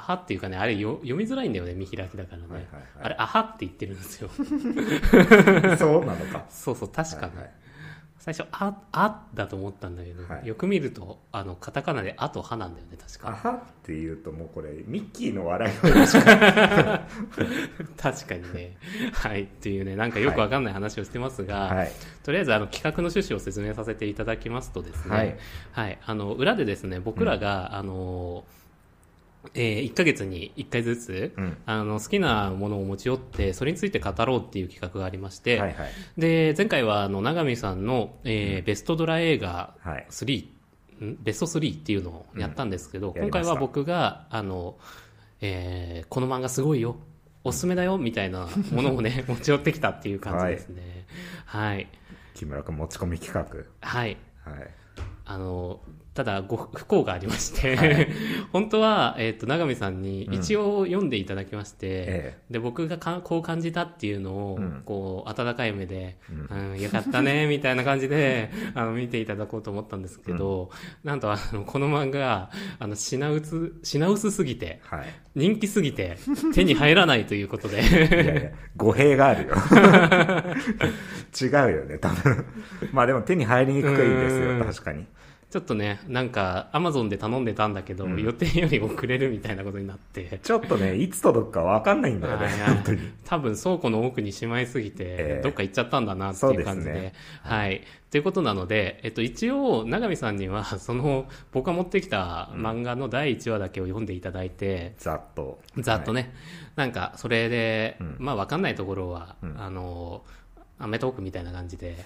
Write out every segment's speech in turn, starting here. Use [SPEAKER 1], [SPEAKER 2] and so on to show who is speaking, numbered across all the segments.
[SPEAKER 1] はって
[SPEAKER 2] いうかねあれよ読みづらいんだよね見開きだからね、
[SPEAKER 1] はいはいはい。
[SPEAKER 2] あれあはって言ってるんですよ。
[SPEAKER 1] あ そうなのか。
[SPEAKER 2] そうそう確かに、
[SPEAKER 1] はいはい。
[SPEAKER 2] 最初ああだと思ったんだけど、
[SPEAKER 1] はい。
[SPEAKER 2] よく見るとあのカタカナであとはなんだよね確か。
[SPEAKER 1] あはって言うともうこれミッキーの笑い声しか？
[SPEAKER 2] 確かにね。はい。っていうねなんかよくわかんない話をしてますが、
[SPEAKER 1] はい。
[SPEAKER 2] とりあえずあの企画の趣旨を説明させていただきますとですね、
[SPEAKER 1] はい。
[SPEAKER 2] はい。あの裏でですね僕らが、あのえー1ヶ月に1回ずつ、
[SPEAKER 1] うん。
[SPEAKER 2] あの好きなものを持ち寄ってそれについて語ろうっていう企画がありまして、
[SPEAKER 1] はいはい。
[SPEAKER 2] で前回はあの永見さんの、えーベストドラ映画
[SPEAKER 1] はい。
[SPEAKER 2] 3、ん？ベスト3っていうのをやったんですけど、
[SPEAKER 1] うん。
[SPEAKER 2] 今回は僕があの、えーこの漫画すごいよ。おすすめだよみたいなものをね 持ち寄ってきたっていう感じですね。はい。
[SPEAKER 1] 木村君持ち込み企
[SPEAKER 2] はい。
[SPEAKER 1] 画はい
[SPEAKER 2] あのただご不幸がありまして、
[SPEAKER 1] はい。
[SPEAKER 2] 本当は、えっと永見さんに
[SPEAKER 1] うん。
[SPEAKER 2] 一応読んでいただきまして、
[SPEAKER 1] え
[SPEAKER 2] で僕がかこう感じたっていうのを、
[SPEAKER 1] うん。
[SPEAKER 2] こう温かい目で、
[SPEAKER 1] う
[SPEAKER 2] うんよかったね みたいな感じであの見ていただこうと思ったんですけど、なんとあのこの漫画あの品薄品薄すぎて
[SPEAKER 1] はい。
[SPEAKER 2] 人気すぎて手に入らないということで。
[SPEAKER 1] いやいや語弊があるよ 違うよね多分。まあでも手に入りにくいんです
[SPEAKER 2] うん。
[SPEAKER 1] よ確かに。
[SPEAKER 2] ちょっとねなんかアマゾンで頼んでたんだけど、
[SPEAKER 1] うん。
[SPEAKER 2] 予定より遅れるみたいなことになって。
[SPEAKER 1] ちょっとねいつ届くか分かんないんだよね
[SPEAKER 2] はいはい。
[SPEAKER 1] 本当に。
[SPEAKER 2] 多分倉庫の奥にしまいすぎて、
[SPEAKER 1] ええ。
[SPEAKER 2] どっか行っちゃったんだなっていう感じで。
[SPEAKER 1] そうですね。
[SPEAKER 2] はい。ということなので、えっと、一応、永見さんには、その、僕が持ってきた漫画の第1話だけを読んでいただいて、
[SPEAKER 1] ざっと。
[SPEAKER 2] ざっとね、なんか、それで、
[SPEAKER 1] うん。
[SPEAKER 2] まあ、わかんないところは、
[SPEAKER 1] うん。
[SPEAKER 2] あの、アメトークみたいな感じで、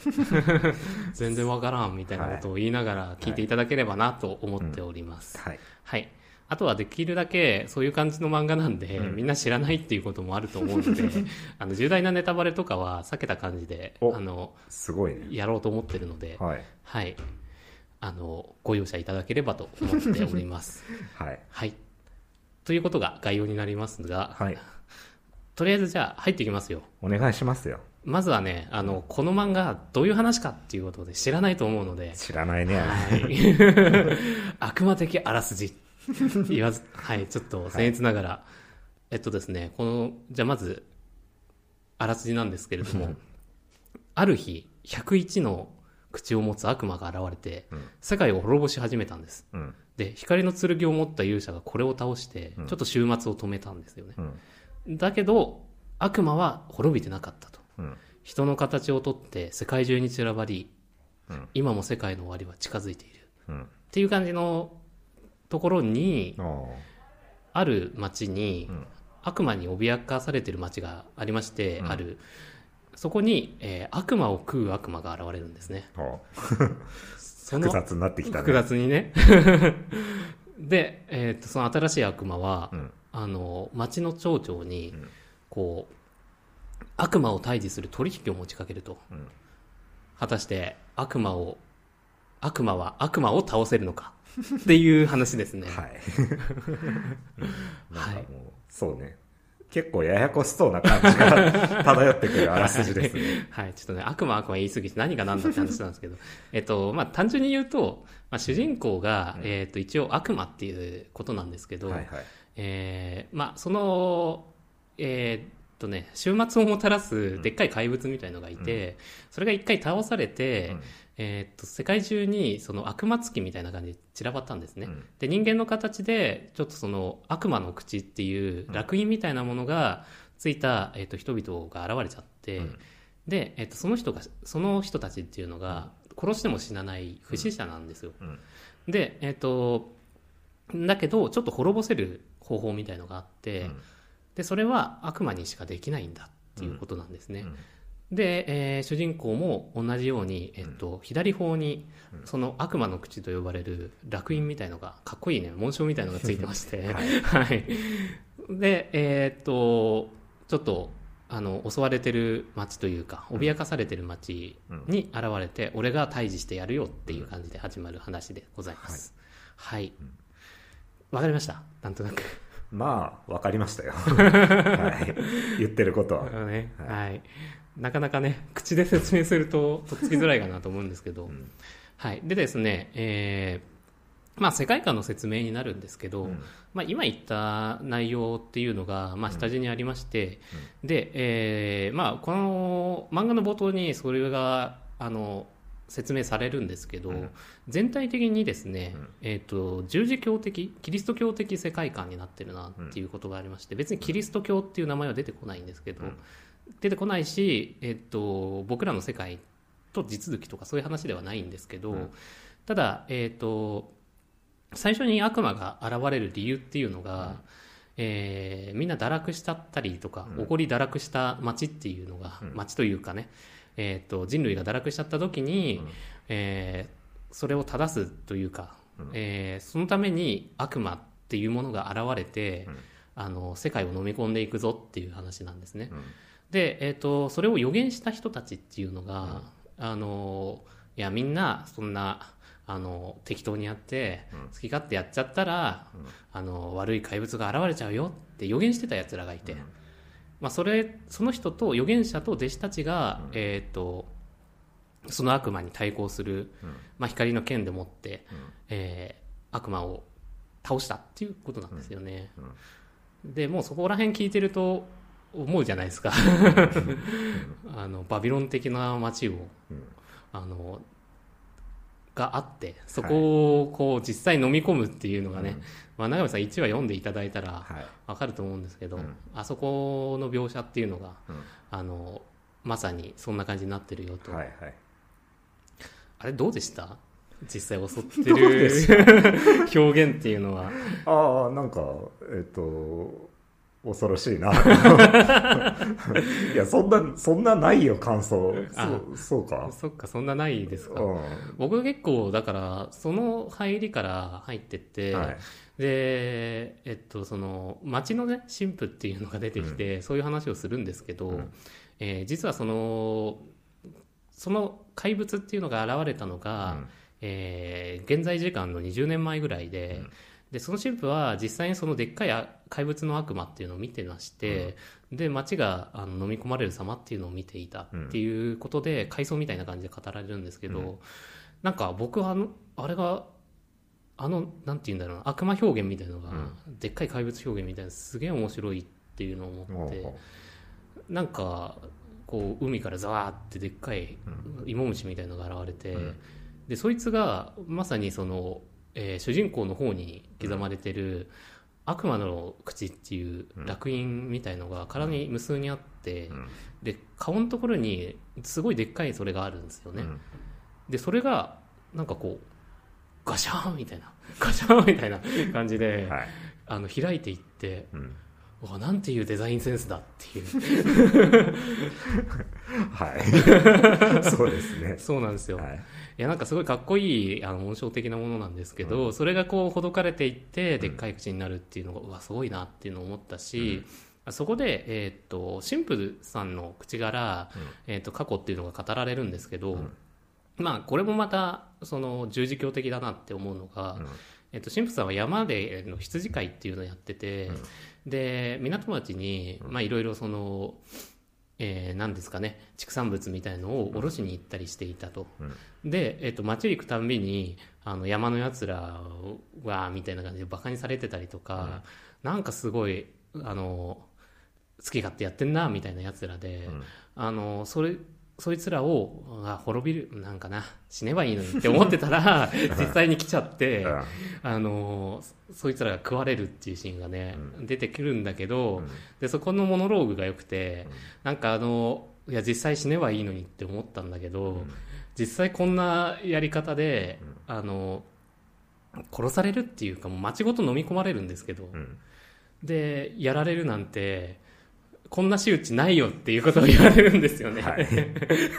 [SPEAKER 2] 全然わからんみたいなことを言いながら聞いていただければなと思っております。
[SPEAKER 1] はい
[SPEAKER 2] はい。あとはできるだけそういう感じの漫画なんで、
[SPEAKER 1] うん
[SPEAKER 2] みんな知らないっていうこともあると思うので、あの重大なネタバレとかは避けた感じで、
[SPEAKER 1] お
[SPEAKER 2] あの、
[SPEAKER 1] すごいね
[SPEAKER 2] やろうと思ってるので、
[SPEAKER 1] はい
[SPEAKER 2] はい。あの、ご容赦いただければと思っております。
[SPEAKER 1] はい
[SPEAKER 2] はい。ということが概要になりますが、
[SPEAKER 1] はい
[SPEAKER 2] とりあえずじゃあ入っていきますよ。
[SPEAKER 1] お願いしますよ
[SPEAKER 2] まずはね、あの、この漫画どういう話かっていうことで知らないと思うので、
[SPEAKER 1] 知らないね。
[SPEAKER 2] はい。悪魔的あらすじ。言わず、はい、ちょっと僭越ながら、えっとですね、この、じゃあまず、あらすじなんですけれども、ある日、101の口を持つ悪魔が現れて、
[SPEAKER 1] うん。
[SPEAKER 2] 世界を滅ぼし始めたんです。
[SPEAKER 1] うん。
[SPEAKER 2] で、光の剣を持った勇者がこれを倒して、
[SPEAKER 1] うん。
[SPEAKER 2] ちょっと終末を止めたんですよね。
[SPEAKER 1] うん。
[SPEAKER 2] だけど、悪魔は滅びてなかった人の形をとって世界中に散らばり、
[SPEAKER 1] うん
[SPEAKER 2] 今も世界の終わりは近づいている。
[SPEAKER 1] うん
[SPEAKER 2] っていう感じのところに、
[SPEAKER 1] あ
[SPEAKER 2] る町に
[SPEAKER 1] うん
[SPEAKER 2] 悪魔に脅かされてる町がありまして、
[SPEAKER 1] うん
[SPEAKER 2] ある。そこに、えー悪魔を食う悪魔が現れるんですね。
[SPEAKER 1] 複雑になってきた
[SPEAKER 2] 複
[SPEAKER 1] ね
[SPEAKER 2] 雑にね。で、えーと、その新しい悪魔は、
[SPEAKER 1] うん
[SPEAKER 2] あの、町の町長に
[SPEAKER 1] うん、
[SPEAKER 2] こう、悪魔を退治する取引を持ちかけると。
[SPEAKER 1] うん。
[SPEAKER 2] 果たして悪魔を、悪魔は悪魔を倒せるのか？っていう話ですね。
[SPEAKER 1] はい。なんかもうそうね。結構ややこしそうな感じが 漂ってくるあらすじですね。
[SPEAKER 2] はい、ちょっとね、悪魔悪魔言い過ぎて何が何だって話なんですけど、えっと、まあ、単純に言うと、まあ、主人公が、
[SPEAKER 1] うん。
[SPEAKER 2] えっと、一応悪魔っていうことなんですけど、
[SPEAKER 1] はいはい。
[SPEAKER 2] えーまあ、その、えーっとね、終末をもたらすでっかい怪物みたいのがいて、それが一回倒されて、
[SPEAKER 1] うん。
[SPEAKER 2] えーっと、世界中にその悪魔つきみたいな感じで散らばったんですね。
[SPEAKER 1] うん。
[SPEAKER 2] で、人間の形で、ちょっとその悪魔の口っていう烙印みたいなものがついた、えーっと、人々が現れちゃって、
[SPEAKER 1] うん。
[SPEAKER 2] で、えーっと、その人が、その人たちっていうのが、殺しても死なない不死者なんですよ。
[SPEAKER 1] うん。
[SPEAKER 2] で、えっ、と、だけど、ちょっと滅ぼせる方法みたいのがあって、
[SPEAKER 1] うん
[SPEAKER 2] で、それは悪魔にしかできないんだっていうことなんですね。
[SPEAKER 1] うん。
[SPEAKER 2] で、えー主人公も同じように、えっと、左方に
[SPEAKER 1] う、ん。
[SPEAKER 2] その悪魔の口と呼ばれる烙印みたいのが、かっこいいね、紋章みたいのがついてまして、
[SPEAKER 1] はい。
[SPEAKER 2] はい。で、えーっと、ちょっと、あの、襲われてる町というか、脅かされてる町に現れて、俺が退治してやるよっていう感じで始まる話でございます。はい。わ、かりました。なんとなく。
[SPEAKER 1] まあ、わかりましたよ。はい。言ってることは。
[SPEAKER 2] ね、
[SPEAKER 1] は
[SPEAKER 2] はい。なかなかね、口で説明すると、とっつきづらいかなと思うんですけど、
[SPEAKER 1] ん
[SPEAKER 2] はい。でですね、えー、まあ、世界観の説明になるんですけど、
[SPEAKER 1] うん
[SPEAKER 2] まあ、今言った内容っていうのが、まあ、下地にありまして、で、えーまあ、この漫画の冒頭にそれが、あの、説明されるんですけど、
[SPEAKER 1] うん。
[SPEAKER 2] 全体的にですね、
[SPEAKER 1] うん。
[SPEAKER 2] えっ、と、十字教的、キリスト教的世界観になってるなっていうことがありまして、別にキリスト教っていう名前は出てこないんですけど、
[SPEAKER 1] うん。
[SPEAKER 2] 出てこないし、えっ、と、僕らの世界と地続きとかそういう話ではないんですけど、
[SPEAKER 1] うん。
[SPEAKER 2] ただ、えっ、と、最初に悪魔が現れる理由っていうのが、えーみんな堕落したったりとか、
[SPEAKER 1] うん。
[SPEAKER 2] 起こり堕落した町っていうのが、
[SPEAKER 1] うん。
[SPEAKER 2] 町というかね、えー、と人類が堕落しちゃった時に、
[SPEAKER 1] うん。
[SPEAKER 2] えーそれを正すというか、
[SPEAKER 1] うん。
[SPEAKER 2] えーそのために悪魔っていうものが現れて、
[SPEAKER 1] うん。
[SPEAKER 2] あの世界を飲み込んでいくぞっていう話なんですね。
[SPEAKER 1] うん。
[SPEAKER 2] で、えー、とそれを予言した人たちっていうのが、あのいやみんなそんなあの適当にやって、
[SPEAKER 1] うん。
[SPEAKER 2] 好き勝手やっちゃったら、
[SPEAKER 1] うん。
[SPEAKER 2] あの悪い怪物が現れちゃうよって予言してたやつらがいて、
[SPEAKER 1] うん
[SPEAKER 2] まあ、それその人と預言者と弟子たちが、
[SPEAKER 1] うん。
[SPEAKER 2] えー、とその悪魔に対抗する、
[SPEAKER 1] うん。
[SPEAKER 2] まあ、光の剣でもって、
[SPEAKER 1] うん。
[SPEAKER 2] えー悪魔を倒したっていうことなんですよね、
[SPEAKER 1] うん。
[SPEAKER 2] でもうそこら辺聞いてると思うじゃないですか。あのバビロン的な街を
[SPEAKER 1] うん。
[SPEAKER 2] あのがあってそこをこう実際飲み込むっていうのがね、
[SPEAKER 1] うん。
[SPEAKER 2] まあ、長見さん1話読んでいただいたら
[SPEAKER 1] はい。
[SPEAKER 2] わかると思うんですけど、
[SPEAKER 1] うん。
[SPEAKER 2] あそこの描写っていうのが
[SPEAKER 1] うん。
[SPEAKER 2] あのまさにそんな感じになってるよと、
[SPEAKER 1] はいはい。
[SPEAKER 2] あれどうでした？実際襲ってる 表現っていうのは。
[SPEAKER 1] ああなんかえっ、と恐ろしいな。いやそんなそんなないよ感想。
[SPEAKER 2] あ
[SPEAKER 1] そうそうか。
[SPEAKER 2] そっかそんなないですか。
[SPEAKER 1] うん。
[SPEAKER 2] 僕結構だからその入りから入ってって、
[SPEAKER 1] はい。
[SPEAKER 2] でえっとその町のね神父っていうのが出てきて、そういう話をするんですけど、
[SPEAKER 1] うん。
[SPEAKER 2] えー実はそのその怪物っていうのが現れたのが、
[SPEAKER 1] うん。
[SPEAKER 2] えー現在時間の20年前ぐらいで,、
[SPEAKER 1] うん
[SPEAKER 2] でその神父は実際にそのでっかいあ怪物の悪魔っていうのを見てまして、で町があの飲み込まれる様っていうのを見ていたっていうことで、回想みたいな感じで語られるんですけど、
[SPEAKER 1] うん。
[SPEAKER 2] なんか僕はあのあれがあのなんて言うんだろうな悪魔表現みたいなのが、でっかい怪物表現みたいなすげえ面白いっていうのを思って、
[SPEAKER 1] おう
[SPEAKER 2] なんかこう海からザワーってでっかい芋虫みたいなのが現れて、
[SPEAKER 1] うん。
[SPEAKER 2] でそいつがまさにその、えー主人公の方に刻まれてる悪魔の口っていう烙印みたいのが体に無数にあって、
[SPEAKER 1] うん。
[SPEAKER 2] で顔のところにすごいでっかいそれがあるんですよね、
[SPEAKER 1] うん。
[SPEAKER 2] でそれがなんかこうガシャーンみたいなガシャーンみたいな感じで、
[SPEAKER 1] はい。
[SPEAKER 2] あの開いていって
[SPEAKER 1] うん。
[SPEAKER 2] うわなんていうデザインセンスだっていう。
[SPEAKER 1] はい。そうですね。
[SPEAKER 2] そうなんですよ、
[SPEAKER 1] はい。
[SPEAKER 2] いやなんかすごいかっこいいあの紋章的なものなんですけど、それがこうほどかれていってでっかい口になるっていうのが、うわすごいなっていうのを思ったし、そこで、えーっと神父さんの口から、えーっと過去っていうのが語られるんですけど、まあこれもまたその十字教的だなって思うのが、
[SPEAKER 1] うん
[SPEAKER 2] えっと、神父さんは山での羊飼いっていうのをやってて、で港町にまあいろいろその、えー、何ですかね畜産物みたいのを卸しに行ったりしていたと、で、えっと、町行くたんびにあの山のやつらはみたいな感じでバカにされてたりとか、なんかすごいあの好き勝手やってんなみたいなやつらで、あのそれそいつらをあ滅びるなんかな死ねばいいのにって思ってたら 実際に来ちゃって、
[SPEAKER 1] うん。
[SPEAKER 2] あのそそいつらが食われるっていうシーンがね、出てくるんだけど、でそこのモノローグが良くて、なんかあのいや実際死ねばいいのにって思ったんだけど、実際こんなやり方で、あの殺されるっていうかもう街ごと飲み込まれるんですけど、
[SPEAKER 1] ん。
[SPEAKER 2] でやられるなんてこんな仕打ちないよっていうことを言われるんですよね。
[SPEAKER 1] はい。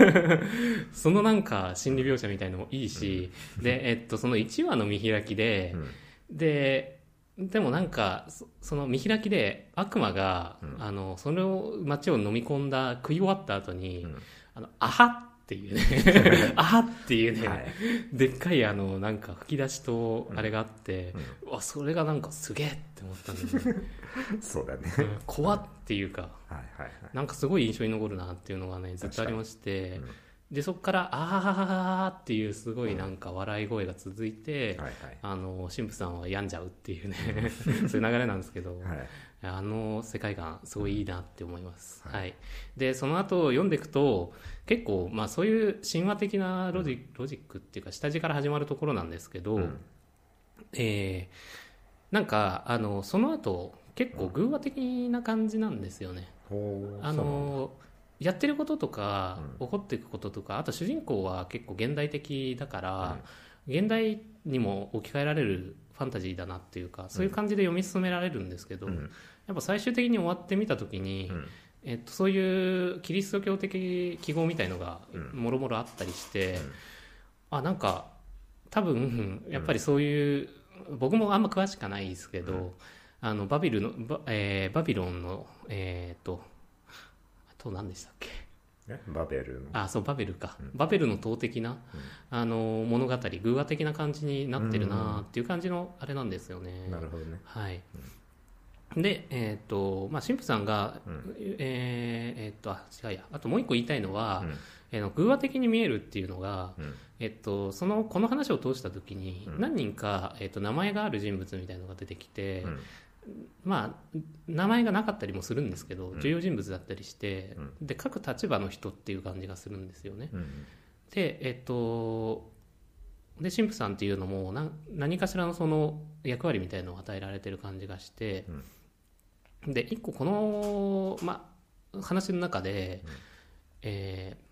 [SPEAKER 2] そのなんか心理描写みたいのもいいし、で、えっと、その1話の見開きで、で、でもなんかそその見開きで悪魔が、あのそれを街を飲み込んだ食い終わった後に、
[SPEAKER 1] うん。
[SPEAKER 2] あのアハっていうね。アハっていうね、
[SPEAKER 1] はい。
[SPEAKER 2] でっかいあのなんか吹き出しとあれがあって、うわそれがなんかすげえって思ったんだよね、
[SPEAKER 1] そうだね。
[SPEAKER 2] うん怖っていうか
[SPEAKER 1] はいはいはい。
[SPEAKER 2] なんかすごい印象に残るなっていうのがねずっとありまして、
[SPEAKER 1] うん
[SPEAKER 2] でそこから「あー」っていうすごいなんか笑い声が続いて、
[SPEAKER 1] はい
[SPEAKER 2] あの神父さんは病んじゃうっていうね そういう流れなんですけど、
[SPEAKER 1] はい。はい。
[SPEAKER 2] あの世界観すごいいいなって思います、
[SPEAKER 1] はい
[SPEAKER 2] はいでその後読んでいくと結構、まあ、そういう神話的なロジ,、ロジックっていうか下地から始まるところなんですけど、
[SPEAKER 1] うん
[SPEAKER 2] えーなんかあのその後結構偶話的な感じなんですよね、あのやってることとか、
[SPEAKER 1] う
[SPEAKER 2] 起こっていくこととかあと主人公は結構現代的だから、現代にも置き換えられるファンタジーだなっていうかそういう感じで読み進められるんですけど、
[SPEAKER 1] うん。
[SPEAKER 2] やっぱ最終的に終わってみた時に、
[SPEAKER 1] うん。
[SPEAKER 2] えっと、そういうキリスト教的記号みたいのが
[SPEAKER 1] うん。
[SPEAKER 2] もろもろあったりして、
[SPEAKER 1] うん。
[SPEAKER 2] あなんか多分やっぱりそういう、僕もあんま詳しくはないですけど、
[SPEAKER 1] うん。
[SPEAKER 2] あのバビルのバ,、えーバビロンのえーっとあと何でしたっけ？
[SPEAKER 1] ねバベルの？
[SPEAKER 2] あそうバベルか、
[SPEAKER 1] うん。
[SPEAKER 2] バベルの塔的な、あの物語偶話的な感じになってるなっていう感じのあれなんですよね。
[SPEAKER 1] なるほどね。
[SPEAKER 2] はい、で、えっとまあ、神父さんが、
[SPEAKER 1] うん。
[SPEAKER 2] えーえっとあ違うや。あともう一個言いたいのは、
[SPEAKER 1] うん
[SPEAKER 2] えーの偶話的に見えるっていうのが、
[SPEAKER 1] うん。
[SPEAKER 2] えっと、そのこの話を通した時に
[SPEAKER 1] うん。
[SPEAKER 2] 何人か、えっと、名前がある人物みたいのが出てきて、
[SPEAKER 1] うん。
[SPEAKER 2] まあ、名前がなかったりもするんですけど、
[SPEAKER 1] うん。
[SPEAKER 2] 重要人物だったりして、で各立場の人っていう感じがするんですよね。
[SPEAKER 1] うん
[SPEAKER 2] でえっとで神父さんっていうのもな何かしらのその役割みたいのを与えられてる感じがして、で一個この、ま、話の中で、えー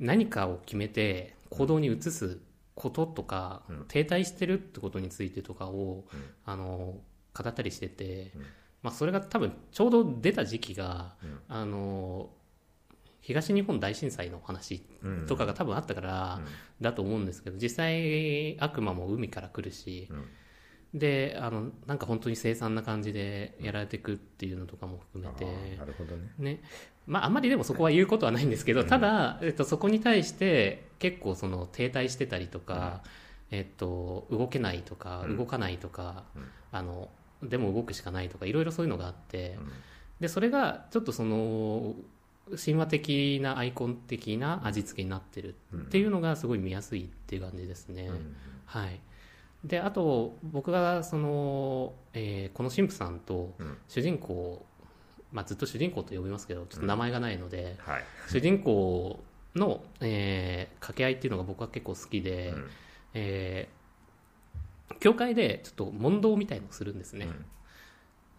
[SPEAKER 2] 何かを決めて行動に移すこととか、
[SPEAKER 1] うん。
[SPEAKER 2] 停滞してるってことについてとかを、
[SPEAKER 1] うん。
[SPEAKER 2] あの語ったりしてて、
[SPEAKER 1] うん。
[SPEAKER 2] まあ、それが多分ちょうど出た時期が、
[SPEAKER 1] うん。
[SPEAKER 2] あの東日本大震災の話
[SPEAKER 1] うん
[SPEAKER 2] とかが多分あったからだと思うんですけど実際悪魔も海から来るし
[SPEAKER 1] うん
[SPEAKER 2] であのなんか本当に凄惨な感じでやられていくっていうのとかも含めて。
[SPEAKER 1] なるほどね。
[SPEAKER 2] ね。まああんまりでもそこは言うことはないんですけど
[SPEAKER 1] うん。
[SPEAKER 2] ただ、えっと、そこに対して結構その停滞してたりとか、えっと、動けないとか
[SPEAKER 1] うん。
[SPEAKER 2] 動かないとか、
[SPEAKER 1] うん。
[SPEAKER 2] あのでも動くしかないとかいろいろそういうのがあって、
[SPEAKER 1] うん。
[SPEAKER 2] でそれがちょっとその神話的なアイコン的な味付けになってるっていうのがすごい見やすいっていう感じですね。
[SPEAKER 1] うん。
[SPEAKER 2] はい、であと僕がその、えーこの神父さんと
[SPEAKER 1] うん。
[SPEAKER 2] 主人公、まあ、ずっと主人公と呼びますけどちょっと名前がないので、
[SPEAKER 1] はい。
[SPEAKER 2] 主人公の、えー掛け合いっていうのが僕は結構好きで、
[SPEAKER 1] うん。
[SPEAKER 2] えー教会でちょっと問答みたいのをするんですね。
[SPEAKER 1] うん。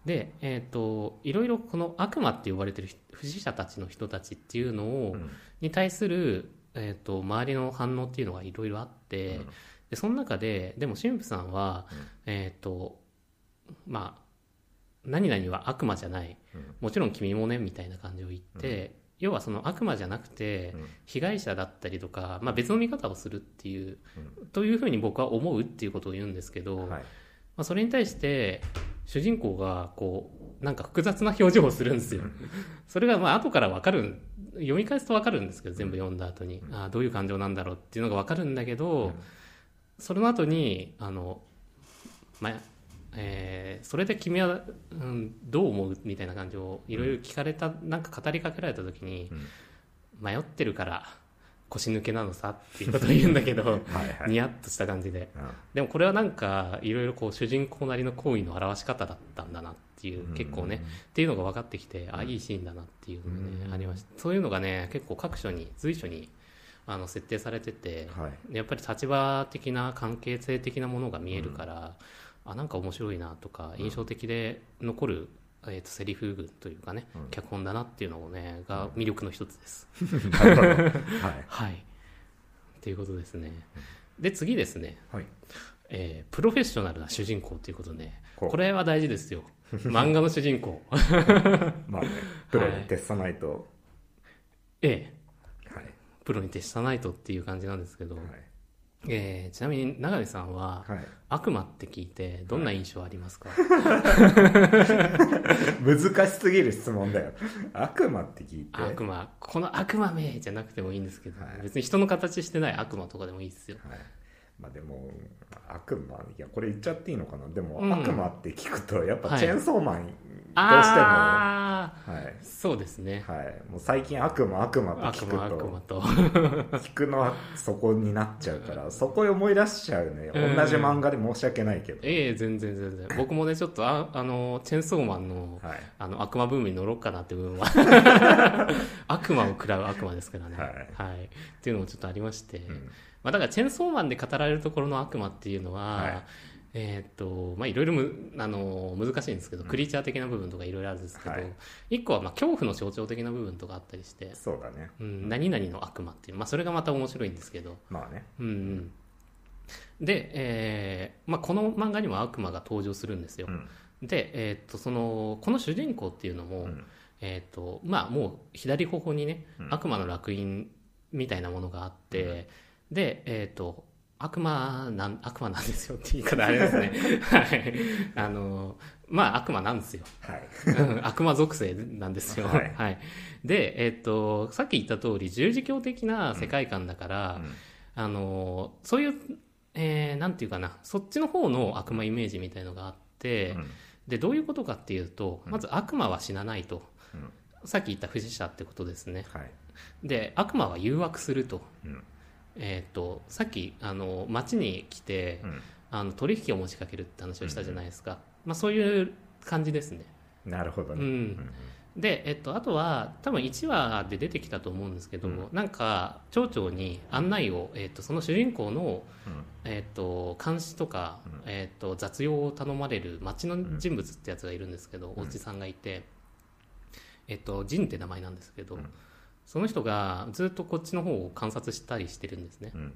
[SPEAKER 2] で、えー、といろいろこの悪魔って呼ばれてる不死者たちの人たちっていうのを、
[SPEAKER 1] うん。
[SPEAKER 2] に対する、えー、と周りの反応っていうのがいろいろあって、
[SPEAKER 1] うん
[SPEAKER 2] でその中ででも神父さんは、
[SPEAKER 1] うん。
[SPEAKER 2] えっ、とまあ何々は悪魔じゃない。
[SPEAKER 1] うん。
[SPEAKER 2] もちろん君もねみたいな感じを言って、要はその悪魔じゃなくて、
[SPEAKER 1] うん。
[SPEAKER 2] 被害者だったりとか、まあ、別の見方をするっていう、
[SPEAKER 1] う
[SPEAKER 2] というふうに僕は思うっていうことを言うんですけど、
[SPEAKER 1] はい。
[SPEAKER 2] まあ、それに対して主人公がこうなんか複雑な表情をするんですよ。それがまあ後から分かる読み返すと分かるんですけど全部読んだ後に、ああどういう感情なんだろうっていうのが分かるんだけど、それの後にあの、まあえーそれで君は、うん、どう思うみたいな感じをいろいろ聞かれた、なんか語りかけられた時に、
[SPEAKER 1] うん。
[SPEAKER 2] 迷ってるから腰抜けなのさっていうことを言うんだけど
[SPEAKER 1] はいはい。
[SPEAKER 2] ニヤッとした感じで。
[SPEAKER 1] うん。
[SPEAKER 2] でもこれはなんかいろいろこう主人公なりの行為の表し方だったんだなっていう結構ねっていうのが分かってきてあいいシーンだなっていうのがね
[SPEAKER 1] うん。
[SPEAKER 2] ありました。そういうのがね結構各所に随所にあの設定されてて
[SPEAKER 1] はい。
[SPEAKER 2] やっぱり立場的な関係性的なものが見えるからあなんか面白いなとか印象的で残るえーとセリフ群というかね
[SPEAKER 1] うん
[SPEAKER 2] 脚本だなっていうのをねが魅力の一つです。
[SPEAKER 1] はい。
[SPEAKER 2] はいっていうことですねで次ですね
[SPEAKER 1] はい。
[SPEAKER 2] えープロフェッショナルな主人公ということで、
[SPEAKER 1] こ
[SPEAKER 2] れは大事ですよ。漫画の主人公。
[SPEAKER 1] まあね、プロに徹さないと。
[SPEAKER 2] ええ、
[SPEAKER 1] はい。
[SPEAKER 2] プロに徹したないとっていう感じなんですけど、
[SPEAKER 1] はい。
[SPEAKER 2] えーちなみに永見さんは、
[SPEAKER 1] はい。
[SPEAKER 2] 悪魔って聞いてどんな印象ありますか、
[SPEAKER 1] 難しすぎる質問だよ。悪魔って聞いて。
[SPEAKER 2] 悪魔この悪魔めじゃなくてもいいんですけど、
[SPEAKER 1] はい
[SPEAKER 2] 別に人の形してない悪魔とかでもいいですよ
[SPEAKER 1] はい。まあでも、悪魔、いや、これ言っちゃっていいのかなでも、
[SPEAKER 2] うん
[SPEAKER 1] 悪魔って聞くと、やっ
[SPEAKER 2] はい
[SPEAKER 1] ぱチェーンソーマン、どうしても、はい。
[SPEAKER 2] そうですね。
[SPEAKER 1] はい。もう最近悪魔、悪魔って
[SPEAKER 2] 悪
[SPEAKER 1] 聞くと、
[SPEAKER 2] 魔悪魔と。
[SPEAKER 1] 聞くのはそこになっちゃうから、そこを思い出しちゃうね。
[SPEAKER 2] うん。
[SPEAKER 1] 同じ漫画で申し訳ないけど。
[SPEAKER 2] ええ全然全然。僕もねちょっとあ あのチェーンソーマンの
[SPEAKER 1] はい。
[SPEAKER 2] あの悪魔ブームに乗ろうかなって部分は。悪魔を食らう悪魔ですからね、
[SPEAKER 1] はい。
[SPEAKER 2] っていうのもちょっとありまして、
[SPEAKER 1] うん。
[SPEAKER 2] まあ、だからチェーンソーマンで語られるところの悪魔っていうのは、
[SPEAKER 1] はい
[SPEAKER 2] えーっとまあいろいろむあの難しいんですけど、クリーチャー的な部分とかいろいろあるんですけど、
[SPEAKER 1] はい。
[SPEAKER 2] 一個はまあ恐怖の象徴的な部分とかあったりして、
[SPEAKER 1] そうだね。
[SPEAKER 2] うん、何々の悪魔っていう、まあ、それがまた面白いんですけど、
[SPEAKER 1] まあね。
[SPEAKER 2] うんうん、で、えーまあ、この漫画にも悪魔が登場するんですよ、
[SPEAKER 1] うん。
[SPEAKER 2] で、えーっとそのこの主人公っていうのも、
[SPEAKER 1] うん。
[SPEAKER 2] えーっとまあ、もう左頬にね、
[SPEAKER 1] うん。
[SPEAKER 2] 悪魔の烙印みたいなものがあって、で、えーっと悪魔なん悪魔なんですよって言い方あれですね はいあのまあ悪魔なんですよ
[SPEAKER 1] はい。
[SPEAKER 2] うん悪魔属性なんですよ。は
[SPEAKER 1] はいい。
[SPEAKER 2] で、えっと、さっき言った通り、十字教的な世界観だから、
[SPEAKER 1] うん
[SPEAKER 2] あの、そういう、えーなんていうかな、そっちの方の悪魔イメージみたいのがあって、
[SPEAKER 1] うん
[SPEAKER 2] で、どういうことかっていうと、
[SPEAKER 1] うん
[SPEAKER 2] まず悪魔は死なないと。
[SPEAKER 1] うん
[SPEAKER 2] さっき言った不死者ってことですね。
[SPEAKER 1] はい。
[SPEAKER 2] で、悪魔は誘惑すると。
[SPEAKER 1] うん。
[SPEAKER 2] えっと、さっき、あの、街に来て、
[SPEAKER 1] うん。
[SPEAKER 2] あの取引を持ちかけるって話をしたじゃないですか。まあ、そういう感じですね。
[SPEAKER 1] なるほどね。
[SPEAKER 2] うんで、えっと、あとは多分1話で出てきたと思うんですけど、
[SPEAKER 1] うん
[SPEAKER 2] なんか町長に案内を、えっと、その主人公の、
[SPEAKER 1] うん
[SPEAKER 2] えっと、監視とか、
[SPEAKER 1] うん
[SPEAKER 2] えっと、雑用を頼まれる町の人物ってやつがいるんですけど、
[SPEAKER 1] うん
[SPEAKER 2] おじさんがいて、えっと、ジンって名前なんですけど、
[SPEAKER 1] うん
[SPEAKER 2] その人がずっとこっちの方を観察したりしてるんですね。
[SPEAKER 1] うん。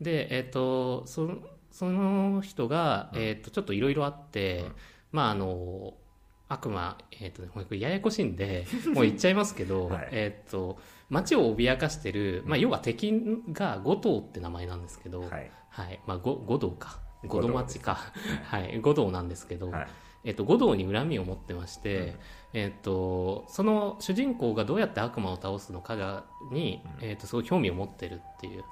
[SPEAKER 2] で、えっと、そのその人が、
[SPEAKER 1] うん。
[SPEAKER 2] えっと、ちょっといろいろあって、
[SPEAKER 1] うん。
[SPEAKER 2] まああの悪魔、えっとね、ややこしいんで もう言っちゃいますけど、
[SPEAKER 1] はい。
[SPEAKER 2] えっと街を脅かしてる、まあ、要は敵が五島って名前なんですけど、はい。
[SPEAKER 1] はい。
[SPEAKER 2] まあ、五五道か。五
[SPEAKER 1] 五道
[SPEAKER 2] 道町か、はい、五道なんですけど、
[SPEAKER 1] はい。
[SPEAKER 2] えっと、五道に恨みを持ってまして、えっと、その主人公がどうやって悪魔を倒すのかがに、
[SPEAKER 1] うん。
[SPEAKER 2] えっと、すごい興味を持ってるっていう。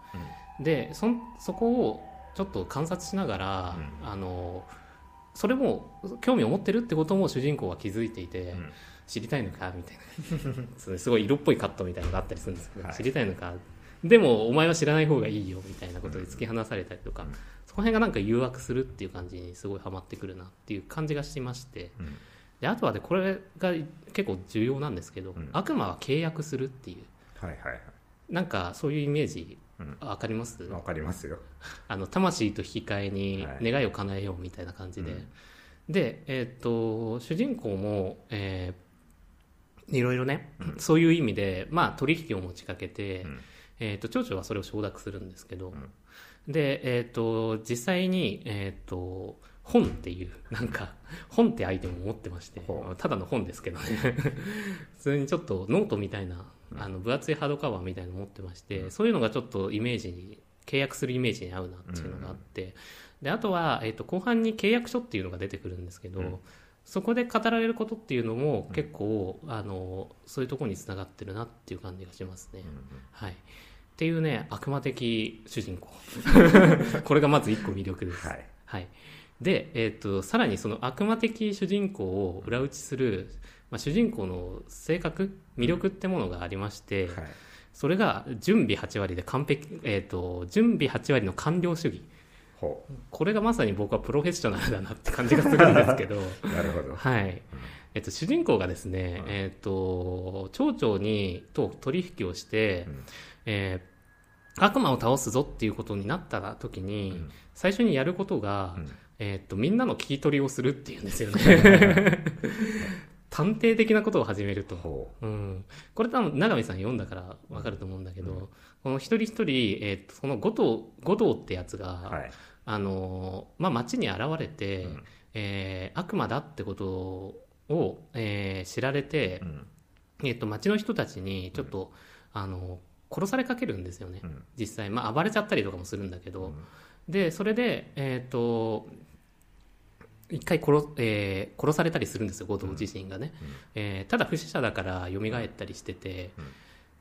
[SPEAKER 2] でそんそこをちょっと観察しながら、
[SPEAKER 1] う
[SPEAKER 2] あのそれも興味を持ってるってことも主人公は気づいていて、
[SPEAKER 1] うん。
[SPEAKER 2] 知りたいのかみたいな。すごい色っぽいカットみたいなのがあったりするんですけど、
[SPEAKER 1] はい。
[SPEAKER 2] 知りたいのかでもお前は知らない方がいいよみたいなことで突き放されたりとか、
[SPEAKER 1] うん。
[SPEAKER 2] そこら辺がなんか誘惑するっていう感じにすごいハマってくるなっていう感じがしまして。
[SPEAKER 1] うん。
[SPEAKER 2] であとはでこれが結構重要なんですけど、
[SPEAKER 1] うん。
[SPEAKER 2] 悪魔は契約するっていう。
[SPEAKER 1] はいはいはい。
[SPEAKER 2] なんかそういうイメージ
[SPEAKER 1] うん。
[SPEAKER 2] わかります、
[SPEAKER 1] わかりますよ。
[SPEAKER 2] あの魂と引き換えに
[SPEAKER 1] はい。
[SPEAKER 2] 願いを叶えようみたいな感じで、
[SPEAKER 1] うん。
[SPEAKER 2] で、えーっと主人公も、えーいろいろね、そういう意味で、まあ、取引を持ちかけて、
[SPEAKER 1] うん
[SPEAKER 2] えーっと町長はそれを承諾するんですけど、で、えーっと実際に、えーっと本っていう なんか本ってアイテムを持ってまして
[SPEAKER 1] ほう。
[SPEAKER 2] ただの本ですけどね。普通にちょっとノートみたいなあの分厚いハードカバーみたいなの持ってまして、そういうのがちょっとイメージに契約するイメージに合うなっていうのがあって、であとは、えー、と後半に契約書っていうのが出てくるんですけど、
[SPEAKER 1] うん。
[SPEAKER 2] そこで語られることっていうのも結構、あのそういうところにつながってるなっていう感じがしますね。はい、っていうね悪魔的主人公 これがまず一個魅力です。
[SPEAKER 1] はい。
[SPEAKER 2] はい、で、えー、とさらにその悪魔的主人公を裏打ちする、まあ、主人公の性格魅力ってものがありまして、
[SPEAKER 1] はい。
[SPEAKER 2] それが準備8割で完璧、えー、と準備8割の完了主義
[SPEAKER 1] ほ
[SPEAKER 2] これがまさに僕はプロフェッショナルだなって感じがするんですけど
[SPEAKER 1] う。なるほど。
[SPEAKER 2] はい、えっと、主人公がですね、
[SPEAKER 1] うん
[SPEAKER 2] えっと町長にと取引をして、
[SPEAKER 1] うん。
[SPEAKER 2] えー悪魔を倒すぞっていうことになった時に、
[SPEAKER 1] うん。
[SPEAKER 2] 最初にやることが、
[SPEAKER 1] うん。
[SPEAKER 2] えっとみんなの聞き取りをするっていうんですよね。探偵的なことを始めると、
[SPEAKER 1] ほ
[SPEAKER 2] う。ん、これ多分永見さん読んだから分かると思うんだけど、
[SPEAKER 1] うん。
[SPEAKER 2] この一人一人、えっとその五道五道ってやつが、
[SPEAKER 1] う。はい。
[SPEAKER 2] あのまあ、街に現れて、
[SPEAKER 1] うん。
[SPEAKER 2] えー悪魔だってことを、えー知られて
[SPEAKER 1] う、ん。
[SPEAKER 2] えー、と街の人たちにちょっと、あの殺されかけるんですよね、
[SPEAKER 1] うん。
[SPEAKER 2] 実際、まあ、暴れちゃったりとかもするんだけど、
[SPEAKER 1] うん。
[SPEAKER 2] でそれで、えー、と一回殺,、えー殺されたりするんですよ、五道自身がね、えーただ不死者だから蘇ったりしてて、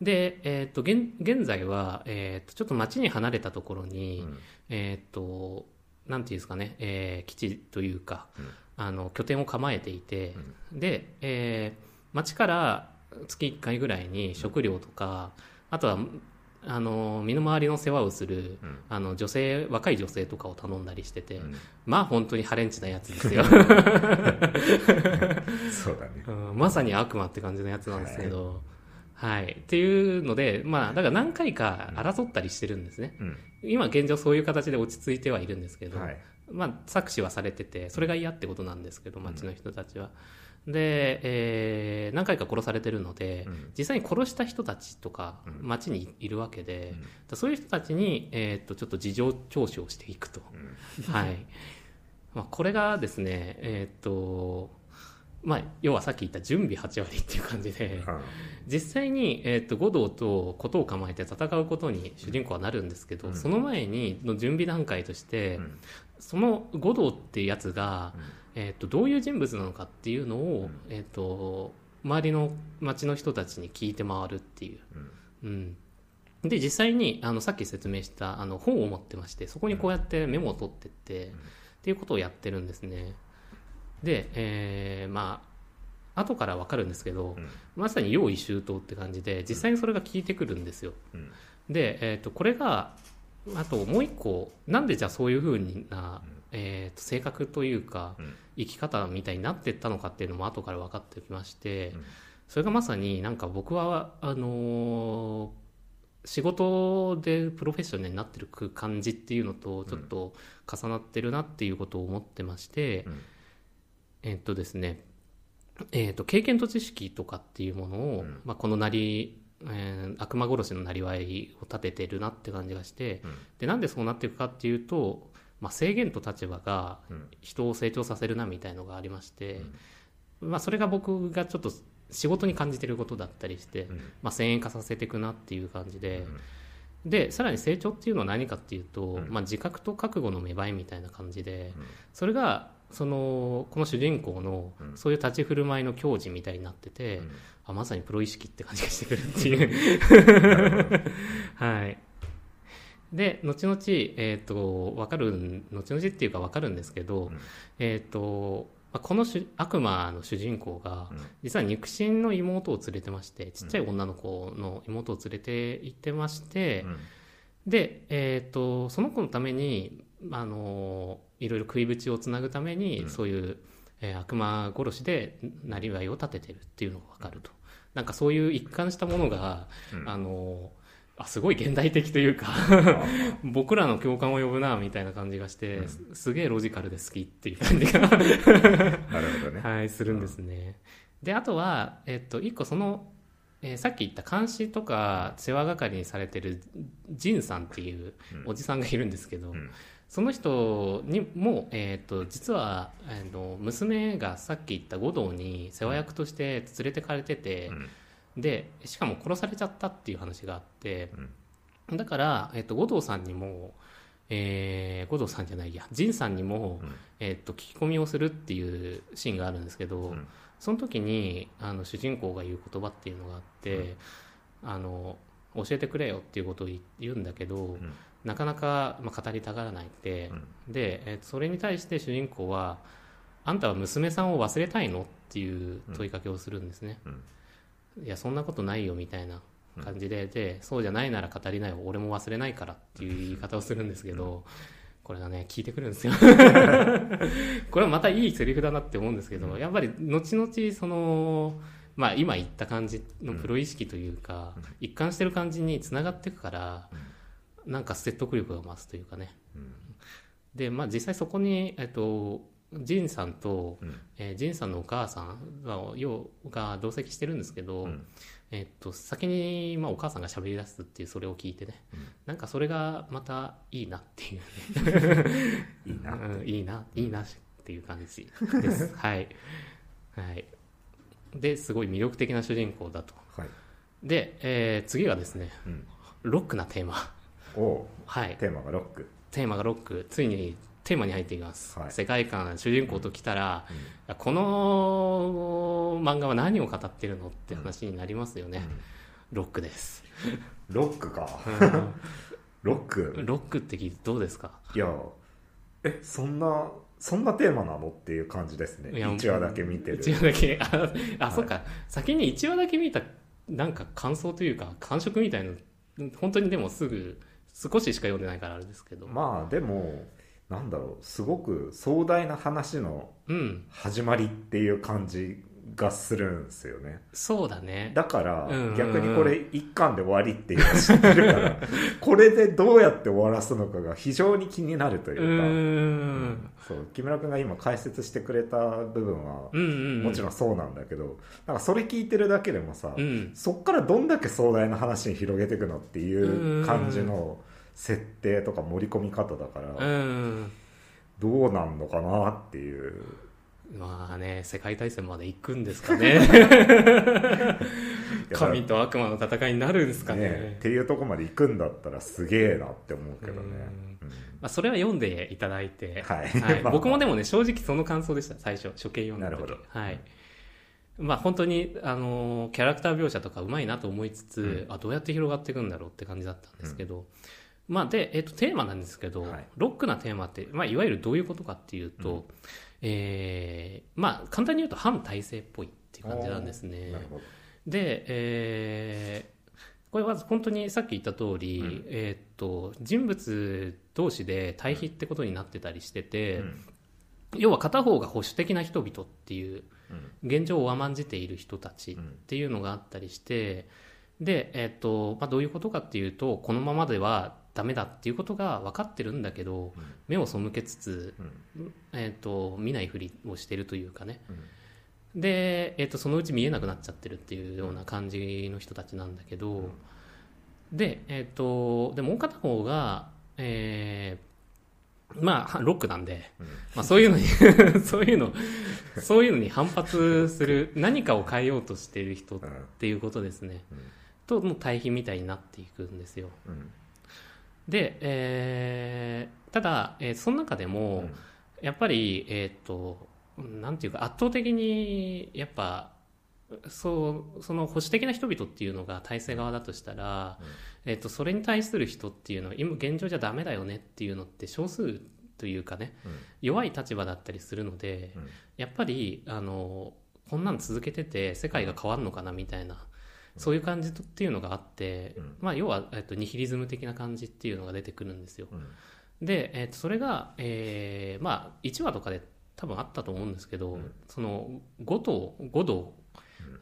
[SPEAKER 2] で、えー、と現現在は、えー、とちょっと町に離れたところに、
[SPEAKER 1] うん。
[SPEAKER 2] えっ、となんていうんですかね、えー基地というか、
[SPEAKER 1] うん
[SPEAKER 2] あの拠点を構えていて、で、えー町から月1回ぐらいに食料とか、あとはあの身の回りの世話をする、
[SPEAKER 1] うん。
[SPEAKER 2] あの女性若い女性とかを頼んだりしてて、
[SPEAKER 1] うん。
[SPEAKER 2] まあ本当にハレンチなやつですよ、
[SPEAKER 1] そうだね。
[SPEAKER 2] うんまさに悪魔って感じのやつなんですけど、はい。っていうのでまあだから何回か争ったりしてるんですね、
[SPEAKER 1] うん。
[SPEAKER 2] 今現状そういう形で落ち着いてはいるんですけど、
[SPEAKER 1] はい
[SPEAKER 2] まあ、搾取はされててそれが嫌ってことなんですけど町の人たちは。で、えー何回か殺されてるので、
[SPEAKER 1] うん。
[SPEAKER 2] 実際に殺した人たちとか
[SPEAKER 1] うん。
[SPEAKER 2] 町にいるわけで、
[SPEAKER 1] うん。
[SPEAKER 2] だそういう人たちに、えーっとちょっと事情聴取をしていくと。
[SPEAKER 1] うん。
[SPEAKER 2] はい。まあ、これがですね、えーっとまあ、要はさっき言った準備8割っていう感じで、
[SPEAKER 1] あ
[SPEAKER 2] 実際に、えー、と五道と事を構えて戦うことに主人公はなるんですけど、
[SPEAKER 1] うん。
[SPEAKER 2] その前にの準備段階として、
[SPEAKER 1] うん。
[SPEAKER 2] その五道っていうやつが、えー、とどういう人物なのかっていうのを、えー、と周りの町の人たちに聞いて回るっていう。
[SPEAKER 1] うん。
[SPEAKER 2] うん、で実際にあのさっき説明したあの本を持ってましてそこにこうやってメモを取ってって、っていうことをやってるんですねで、えーまあ後から分かるんですけど、
[SPEAKER 1] うん。
[SPEAKER 2] まさに用意周到って感じで実際にそれが効いてくるんですよ。
[SPEAKER 1] うん。
[SPEAKER 2] で、えー、とこれがあともう一個なんでじゃあそういうふうな、えー、と性格というか
[SPEAKER 1] うん。
[SPEAKER 2] 生き方みたいになっていったのかっていうのも後から分かってきまして、
[SPEAKER 1] うん。
[SPEAKER 2] それがまさになんか僕はあのー仕事でプロフェッショナルになってる感じっていうのとちょっと重なってるなっていうことを思ってまして、
[SPEAKER 1] うん
[SPEAKER 2] えっとですね、えっと経験と知識とかっていうものを、
[SPEAKER 1] うん。
[SPEAKER 2] まあ、このなり、えー悪魔殺しのなりわいを立ててるなって感じがして、
[SPEAKER 1] うん。
[SPEAKER 2] でなんでそうなっていくかっていうと、まあ、制限と立場が
[SPEAKER 1] うん。
[SPEAKER 2] 人を成長させるなみたいのがありまして、まあ、それが僕がちょっと仕事に感じてることだったりして、
[SPEAKER 1] うん。
[SPEAKER 2] まあ、先鋭化させていくなっていう感じで、
[SPEAKER 1] うん。
[SPEAKER 2] でさらに成長っていうのは何かっていうと、
[SPEAKER 1] うん。
[SPEAKER 2] まあ、自覚と覚悟の芽生えみたいな感じで、
[SPEAKER 1] うん。
[SPEAKER 2] それがそのこの主人公の
[SPEAKER 1] うん。
[SPEAKER 2] そういう立ち振る舞いの矜持みたいになってて、
[SPEAKER 1] うん。
[SPEAKER 2] あまさにプロ意識って感じがしてくるっていう。はい。で後々、えー、と分かる後々っていうか分かるんですけど、
[SPEAKER 1] うん。
[SPEAKER 2] えー、とまあこの主悪魔の主人公が
[SPEAKER 1] うん。
[SPEAKER 2] 実は肉親の妹を連れてましてちっちゃい女の子の妹を連れて行ってまして、
[SPEAKER 1] うん。
[SPEAKER 2] で、えー、とその子のためにあのいろいろ食いぶちをつなぐために、
[SPEAKER 1] うん。
[SPEAKER 2] そういう、えー悪魔殺しでなりわいを立ててるっていうのが分かると、なんかそういう一貫したものが、
[SPEAKER 1] うん。
[SPEAKER 2] あのあすごい現代的というか 僕らの共感を呼ぶなみたいな感じがして、
[SPEAKER 1] うん。
[SPEAKER 2] すすげえロジカルで好きっていう感じが
[SPEAKER 1] なるほどね。
[SPEAKER 2] はい、するんですね。で、あとは、えっと、一個その、えーさっき言った監視とか世話係にされてるジンさんっていう
[SPEAKER 1] うん。
[SPEAKER 2] おじさんがいるんですけど、
[SPEAKER 1] うん
[SPEAKER 2] その人にも、えっと、実は、あの娘がさっき言った五道に世話役として連れてかれてて、
[SPEAKER 1] うん。
[SPEAKER 2] で、しかも殺されちゃったっていう話があって、
[SPEAKER 1] うん。
[SPEAKER 2] だから、えっと、五道さんにも、えー、五道さんじゃないや、ジンさんにも、
[SPEAKER 1] うん。
[SPEAKER 2] えっと、聞き込みをするっていうシーンがあるんですけど、
[SPEAKER 1] うん。
[SPEAKER 2] その時にあの主人公が言う言葉っていうのがあって、あの教えてくれよっていうことを言言うんだけど、
[SPEAKER 1] ん
[SPEAKER 2] なかなか、まあ、語りたがらないって、で、えそれに対して主人公は「あんたは娘さんを忘れたいの?」っていう問いかけをするんですね。いやそんなことないよみたいな感じで、でそうじゃないなら語りなよ俺も忘れないからっていう言い方をするんですけど、これがね聞いてくるんですよ。これはまたいいセリフだなって思うんですけど、やっぱり後々そのまあ今言った感じのプロ意識というか、一貫してる感じにつながっていくから、なんか説得力が増すというかね、でまあ実際そこにえっとジンさんと、
[SPEAKER 1] うん。
[SPEAKER 2] えージンさんのお母さんが要が同席してるんですけど、
[SPEAKER 1] うん。
[SPEAKER 2] えっと先に、まあ、お母さんが喋り出すっていうそれを聞いてね、
[SPEAKER 1] うん。
[SPEAKER 2] なんかそれがまたいいなっていう
[SPEAKER 1] いいな
[SPEAKER 2] うん、いいないいなっていう感じです。はい、はい、ですごい魅力的な主人公だと。
[SPEAKER 1] はい。
[SPEAKER 2] で、えー次がですね
[SPEAKER 1] うん。
[SPEAKER 2] ロックなテーマ。
[SPEAKER 1] お
[SPEAKER 2] はい。
[SPEAKER 1] テーマがロック。
[SPEAKER 2] テーマがロック。ついにテーマに入っていきます。
[SPEAKER 1] はい
[SPEAKER 2] 世界観、主人公と来たら、この漫画は何を語ってるのって話になりますよね。ロックです。
[SPEAKER 1] ロックか。ロック？
[SPEAKER 2] ロックって聞いてどうですか？
[SPEAKER 1] いや、え、そんな、そんなテーマなのっていう感じですね。
[SPEAKER 2] いや
[SPEAKER 1] 1話だけ見てる。
[SPEAKER 2] 1話だけ、あ、あそっか。先に1話だけ見た、なんか感想というか、感触みたいな、本当にでもすぐ、少ししか読んでないからあれですけど。
[SPEAKER 1] まあでも、なんだろう、すごく壮大な話の
[SPEAKER 2] うん。
[SPEAKER 1] 始まりっていう感じがするんですよね。
[SPEAKER 2] そうだね。
[SPEAKER 1] だから逆にこれ一巻で終わりっていうの知ってるから、これでどうやって終わらすのかが非常に気になるといううか、
[SPEAKER 2] ーん。
[SPEAKER 1] そう木村君が今解説してくれた部分は。もちろんそうなんだけど、なんかそれ聞いてるだけでもさ、
[SPEAKER 2] うん。
[SPEAKER 1] そっからどんだけ壮大な話に広げていくのっていう感じの設定とか盛り込み方だから、
[SPEAKER 2] うん。
[SPEAKER 1] どうなんのかなっていう。
[SPEAKER 2] まあね、世界大戦まで行くんですかね。神と悪魔の戦いになるんですかね。
[SPEAKER 1] ねっていうところまで行くんだったらすげえなって思うけどね。うん。
[SPEAKER 2] まあ、それは読んでいただいて、
[SPEAKER 1] はい。まあ
[SPEAKER 2] 僕もでもね、正直その感想でした、最初、初見読んだ時。
[SPEAKER 1] なるほど。
[SPEAKER 2] はい。まあ本当に、あのーキャラクター描写とかうまいなと思いつつ、あ、どうやって広がっていくんだろうって感じだったんですけど、まあで、えっ、と、テーマなんですけど、
[SPEAKER 1] はい。
[SPEAKER 2] ロックなテーマって、まあいわゆるどういうことかっていうと、えーまあ簡単に言うと反体制っぽいっていう感じなんですね。で、えーこれは本当にさっき言った通り、
[SPEAKER 1] うん。
[SPEAKER 2] えーっと人物同士で対比ってことになってたりしてて、
[SPEAKER 1] うん。
[SPEAKER 2] 要は片方が保守的な人々っていう
[SPEAKER 1] うん。
[SPEAKER 2] 現状を甘んじている人たちっていうのがあったりしてで、えーっとまあ、どういうことかっていうとこのままではダメだっていうことが分かってるんだけど
[SPEAKER 1] うん。
[SPEAKER 2] 目を背けつつ、
[SPEAKER 1] うん。
[SPEAKER 2] えーっと見ないふりをしてるというかね。
[SPEAKER 1] うん。
[SPEAKER 2] で、えっとそのうち見えなくなっちゃってるっていうような感じの人たちなんだけど、で、えっとでもう片方が、えーまあロックなんで、
[SPEAKER 1] うん。
[SPEAKER 2] まあ、そういうのに そういうのそういうのに反発する何かを変えようとしている人っていうことですね、
[SPEAKER 1] うん。
[SPEAKER 2] との対比みたいになっていくんですよ。
[SPEAKER 1] うん
[SPEAKER 2] で、えーただ、えーその中でも、やっぱり、えっ、と、なんていうか、圧倒的に、やっぱ、そう、その保守的な人々っていうのが体制側だとしたら、えっ、と、それに対する人っていうのは、今現状じゃダメだよねっていうのって少数というかね、
[SPEAKER 1] うん。
[SPEAKER 2] 弱い立場だったりするので、
[SPEAKER 1] うん。
[SPEAKER 2] やっぱり、あの、こんなの続けてて世界が変わるのかなみたいな、そういう感じっていうのがあって、
[SPEAKER 1] うん。
[SPEAKER 2] まあ、要は、えっと、ニヒリズム的な感じっていうのが出てくるんですよ。
[SPEAKER 1] うん。
[SPEAKER 2] で、えーとそれが、えーまあ、1話とかで多分あったと思うんですけど、
[SPEAKER 1] うん。
[SPEAKER 2] その五道五道、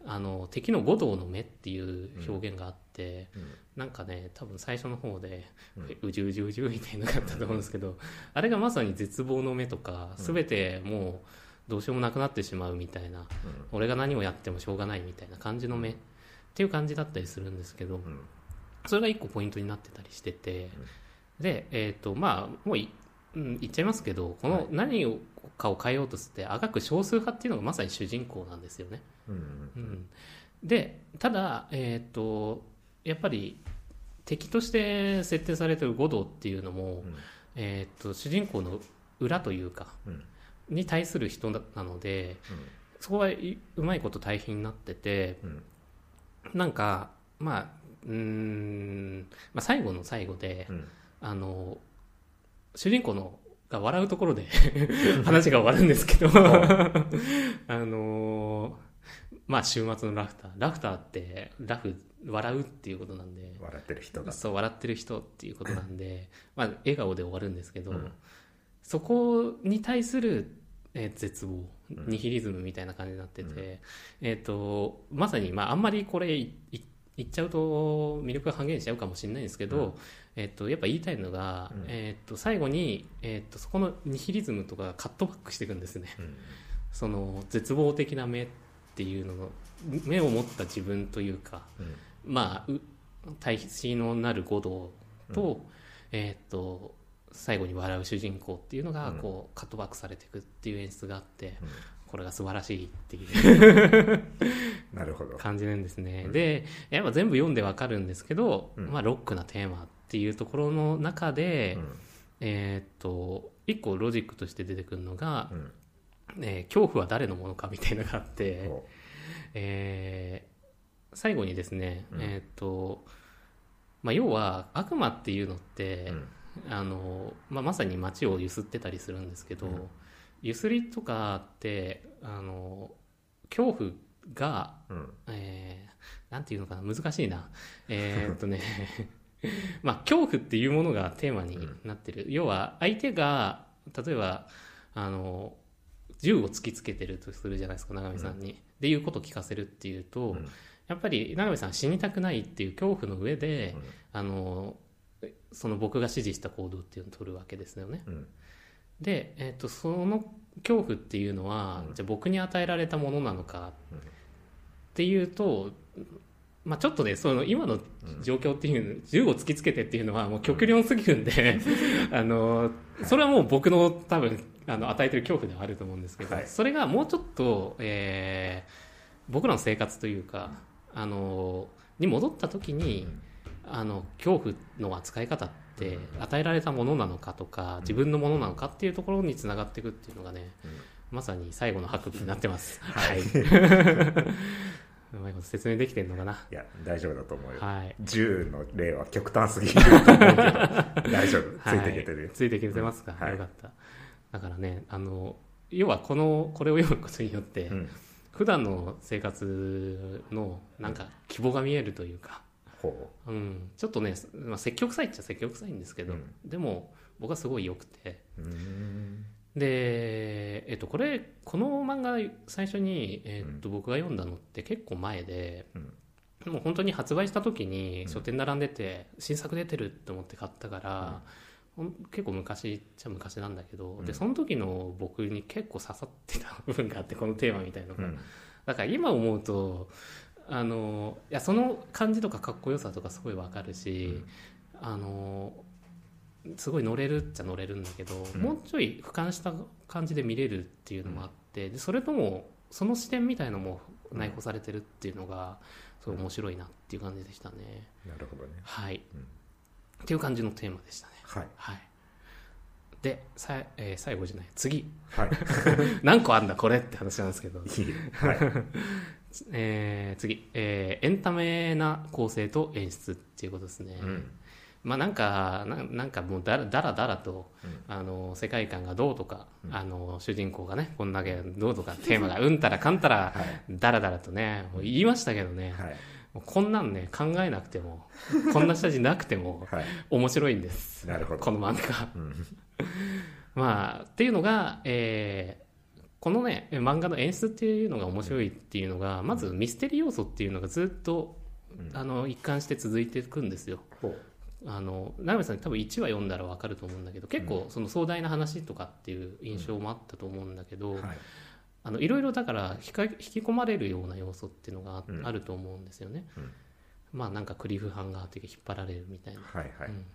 [SPEAKER 2] あの敵の五道の目っていう表現があって、
[SPEAKER 1] うん。
[SPEAKER 2] なんかね多分最初の方で、
[SPEAKER 1] うん。
[SPEAKER 2] うじゅうじゅうじゅうみたいなのがあったと思うんですけど、あれがまさに絶望の目とか
[SPEAKER 1] うん。
[SPEAKER 2] 全てもうどうしようもなくなってしまうみたいな、俺が何をやってもしょうがないみたいな感じの目っていう感じだったりするんですけど、
[SPEAKER 1] うん。
[SPEAKER 2] それが一個ポイントになってたりしてて、で、えっ、と、まあ、もうい、うん、言っちゃいますけど、この何をかを変えようとして、あがく少数派っていうのがまさに主人公なんですよね。
[SPEAKER 1] うん
[SPEAKER 2] うん、で、ただ、えっ、と、やっぱり、敵として設定されてる五道っていうのも、
[SPEAKER 1] うん。
[SPEAKER 2] えっ、と、主人公の裏というか、
[SPEAKER 1] うん。
[SPEAKER 2] に対する人なので、そこはい、うまいこと対比になってて、
[SPEAKER 1] うん
[SPEAKER 2] なんか、まあ、うーん、まあ、最後の最後で、
[SPEAKER 1] うん。
[SPEAKER 2] あの、主人公のが笑うところで 話が終わるんですけど、あの、まあ、週末のラフター。ラフターって、ラフ、笑うっていうことなんで、
[SPEAKER 1] 笑ってる人だ
[SPEAKER 2] そう、笑ってる人っていうことなんで、まあ、笑顔で終わるんですけど、
[SPEAKER 1] うん。
[SPEAKER 2] そこに対する、えー絶望、
[SPEAKER 1] うん。
[SPEAKER 2] ニヒリズムみたいな感じになってて、
[SPEAKER 1] うん。
[SPEAKER 2] えっ、と、まさに、まあ、あんまりこれいい言っちゃうと魅力が半減しちゃうかもしれないんですけど、
[SPEAKER 1] うん。
[SPEAKER 2] えっ、と、やっぱ言いたいのが、
[SPEAKER 1] うん。
[SPEAKER 2] えっ、と、最後に、えっ、と、そこのニヒリズムとかがカットバックしていくんですね。
[SPEAKER 1] うん。
[SPEAKER 2] その、絶望的な目っていうのの、目を持った自分というか、
[SPEAKER 1] うん。
[SPEAKER 2] まあ、う対比のなる五道と、えーっと、最後に笑う主人公っていうのが、
[SPEAKER 1] うん。
[SPEAKER 2] こう、カットバックされていくっていう演出があって、
[SPEAKER 1] うん。
[SPEAKER 2] これが素晴らしいっていう
[SPEAKER 1] なるほど。
[SPEAKER 2] 感じなんですね。
[SPEAKER 1] うん。
[SPEAKER 2] で、やっぱ全部読んでわかるんですけど、
[SPEAKER 1] うん。
[SPEAKER 2] まあロックなテーマっていうところの中で、
[SPEAKER 1] うん。
[SPEAKER 2] えーっと、一個ロジックとして出てくるのが
[SPEAKER 1] う、ん。
[SPEAKER 2] えー恐怖は誰のものかみたいなのがあって、
[SPEAKER 1] ほ
[SPEAKER 2] えー最後にですね、
[SPEAKER 1] うん。
[SPEAKER 2] えーっと、まあ要は悪魔っていうのっ
[SPEAKER 1] う
[SPEAKER 2] て、
[SPEAKER 1] うん
[SPEAKER 2] あの、まあまさに街をゆすってたりするんですけど、
[SPEAKER 1] うん。
[SPEAKER 2] ゆすりとかって、あの、恐怖が、
[SPEAKER 1] うん。
[SPEAKER 2] えーなんていうのかな難しいな。えーっとね まあ恐怖っていうものがテーマになってる、要は相手が例えばあの銃を突きつけてるとするじゃないですか永見さんに、でいうことを聞かせるっていうと、
[SPEAKER 1] うん。
[SPEAKER 2] やっぱり永見さん死にたくないっていう恐怖の上で、あのその僕が指示した行動っていうのを取るわけですよね。
[SPEAKER 1] うん。
[SPEAKER 2] で、えーっとその恐怖っていうのは、
[SPEAKER 1] うん。
[SPEAKER 2] じゃあ僕に与えられたものなのか
[SPEAKER 1] うん。
[SPEAKER 2] っていうと、まあ、ちょっとねその今の状況っていう銃を突きつけてっていうのはもう極論すぎるんで あのそれはもう僕の多分あの与えてる恐怖ではあると思うんですけど、
[SPEAKER 1] はい。
[SPEAKER 2] それがもうちょっと、えー僕らの生活というかあのに戻った時にあの恐怖の扱い方って与えられたものなのかとか自分のものなのかっていうところにつながっていくっていうのがね、まさに最後の白部になってます。はい。うまいこと説明できてんのかな？
[SPEAKER 1] いや大丈夫だと思うよ。
[SPEAKER 2] はい。
[SPEAKER 1] 銃の例は極端すぎると思うけど 大丈夫。ついていけてるよ。
[SPEAKER 2] はいついていけてますか、
[SPEAKER 1] はい。
[SPEAKER 2] よかった。だからね、あの、要はこの、これを読むことによって、
[SPEAKER 1] うん。
[SPEAKER 2] 普段の生活のなんか希望が見えるというか、
[SPEAKER 1] ほ
[SPEAKER 2] う。ん、ちょっとね、まあ、積極臭いっちゃ積極臭いんですけど、
[SPEAKER 1] うん。
[SPEAKER 2] でも僕はすごい良くて、で、えっと、これ、この漫画最初に、えっと、僕が読んだのって結構前で、
[SPEAKER 1] うん。
[SPEAKER 2] もう本当に発売した時に書店並んでて、新作出てるって思って買ったから、結構昔っちゃ昔なんだけど、
[SPEAKER 1] うん。
[SPEAKER 2] で、その時の僕に結構刺さってた部分があって、このテーマみたいなのが。
[SPEAKER 1] うん。
[SPEAKER 2] だから今思うと、あの、いや、その感じとかかっこよさとかすごいわかるし、あの、すごい乗れるっちゃ乗れるんだけど、
[SPEAKER 1] うん。
[SPEAKER 2] もうちょい俯瞰した感じで見れるっていうのもあって、でそれともその視点みたいのも内包されてるっていうのがすごい面白いなっていう感じでしたね。
[SPEAKER 1] なるほどね。
[SPEAKER 2] はい、
[SPEAKER 1] うん。
[SPEAKER 2] っていう感じのテーマでしたね。
[SPEAKER 1] はい。
[SPEAKER 2] はい。で、さえー最後じゃない、次。
[SPEAKER 1] はい。
[SPEAKER 2] 何個あんだこれって話なんですけど。
[SPEAKER 1] はい
[SPEAKER 2] えー次、えーエンタメな構成と演出っていうことですね。
[SPEAKER 1] うん。
[SPEAKER 2] まあなんか、ななんかもうだらだらだらと、
[SPEAKER 1] うん。
[SPEAKER 2] あの、世界観がどうとか、
[SPEAKER 1] うん。
[SPEAKER 2] あの、主人公がね、こんだけどうとか、テーマがうんたらかんたら、
[SPEAKER 1] はい。
[SPEAKER 2] だらだらとね、もう言いましたけどね、
[SPEAKER 1] はい。
[SPEAKER 2] こんなんね、考えなくても、こんな下地なくても、
[SPEAKER 1] はい。
[SPEAKER 2] 面白いんです。
[SPEAKER 1] なるほど。
[SPEAKER 2] この漫画。
[SPEAKER 1] うん。
[SPEAKER 2] まあ、っていうのが、えーこのね、漫画の演出っていうのが面白いっていうのが、まずミステリー要素っていうのがずっと、
[SPEAKER 1] うん。
[SPEAKER 2] あの、一貫して続いていくんですよ。あの、長見さん多分1話読んだらわかると思うんだけど、結構その壮大な話とかっていう印象もあったと思うんだけど、
[SPEAKER 1] はい。
[SPEAKER 2] あの、いろいろだから引き込まれるような要素っていうのがあ,、ると思うんですよね。
[SPEAKER 1] うん。
[SPEAKER 2] まあなんかクリフハンガー的に引っ張られるみたいな。
[SPEAKER 1] はいはい。
[SPEAKER 2] うん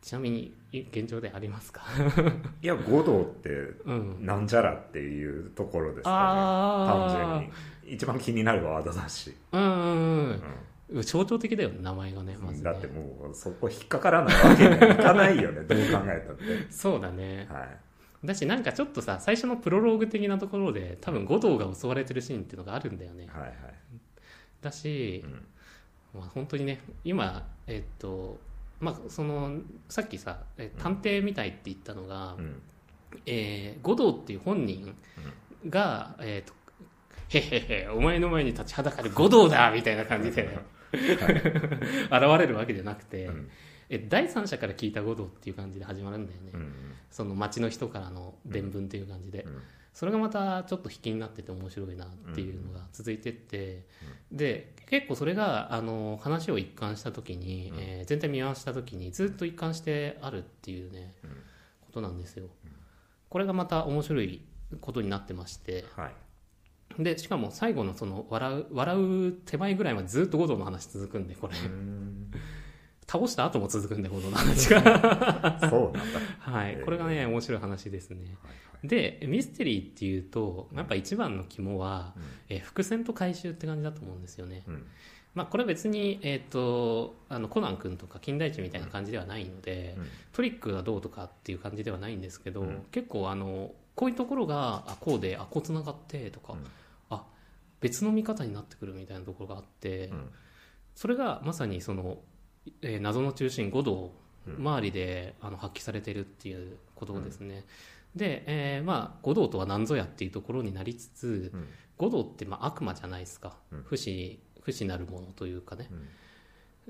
[SPEAKER 2] ちなみに、い現状でありますか？
[SPEAKER 1] いや五道って
[SPEAKER 2] うん。
[SPEAKER 1] なんじゃらっていうところですかね。
[SPEAKER 2] あ
[SPEAKER 1] 単純に。一番気になるワードだし、
[SPEAKER 2] うんうんうん。
[SPEAKER 1] う
[SPEAKER 2] うん。象徴的だよね、名前がね、まず、ね。
[SPEAKER 1] ん。だってもうそこ引っかからないわけにはいかないよね どう考えたって。
[SPEAKER 2] そうだね。
[SPEAKER 1] はい。
[SPEAKER 2] だし、なんかちょっとさ、最初のプロローグ的なところで、多分、五道が襲われてるシーンっていうのがあるんだよね。
[SPEAKER 1] はいはい。
[SPEAKER 2] だし
[SPEAKER 1] う、ん。
[SPEAKER 2] まあ、本当にね、今、えっと、まあ、その、さっきさ、え探偵みたいって言ったのが、
[SPEAKER 1] うん。
[SPEAKER 2] えー、五道っていう本人が、えっと、へへへ、お前の前に立ちはだかる五道だみたいな感じで、現れるわけじゃなくて、
[SPEAKER 1] うん。
[SPEAKER 2] え第三者から聞いた五道っていう感じで始まるんだよね、
[SPEAKER 1] うん
[SPEAKER 2] その町の人からの伝聞っていう感じで、
[SPEAKER 1] うん
[SPEAKER 2] それがまたちょっと引きになってて面白いなっていうのが続いてって、で結構それがあの話を一貫した時に、
[SPEAKER 1] うん。
[SPEAKER 2] えー全体見回した時にずっと一貫してあるっていうね、
[SPEAKER 1] うん。
[SPEAKER 2] ことなんですよ、これがまた面白いことになってまして。
[SPEAKER 1] はい。
[SPEAKER 2] でしかも最後のその笑う笑う手前ぐらいまでずっと五道の話続くんでこれ。
[SPEAKER 1] うん
[SPEAKER 2] 倒した後も続くんで、この話が。
[SPEAKER 1] そうなんだ。
[SPEAKER 2] はい。これがね、面白い話ですね。で、ミステリーっていうと、やっぱ一番の肝は、えー伏線と回収って感じだと思うんですよね。
[SPEAKER 1] うん
[SPEAKER 2] まあ、これは別に、えっ、と、あの、コナン君とか金田一みたいな感じではないので、
[SPEAKER 1] うん
[SPEAKER 2] トリックがどうとかっていう感じではないんですけど、
[SPEAKER 1] うん
[SPEAKER 2] 結構あの、こういうところが、あ、こうで、あ、こう繋がって、とか、
[SPEAKER 1] うん
[SPEAKER 2] あ、別の見方になってくるみたいなところがあって、
[SPEAKER 1] うん
[SPEAKER 2] それがまさにその、えー謎の中心五道
[SPEAKER 1] うん
[SPEAKER 2] 周りであの発揮されてるっていうことですね。で、えーまあ五道とは何ぞやっていうところになりつつ、
[SPEAKER 1] うん
[SPEAKER 2] 五道ってまあ悪魔じゃないですか。
[SPEAKER 1] うん
[SPEAKER 2] 不死不死なるものというかね。
[SPEAKER 1] うん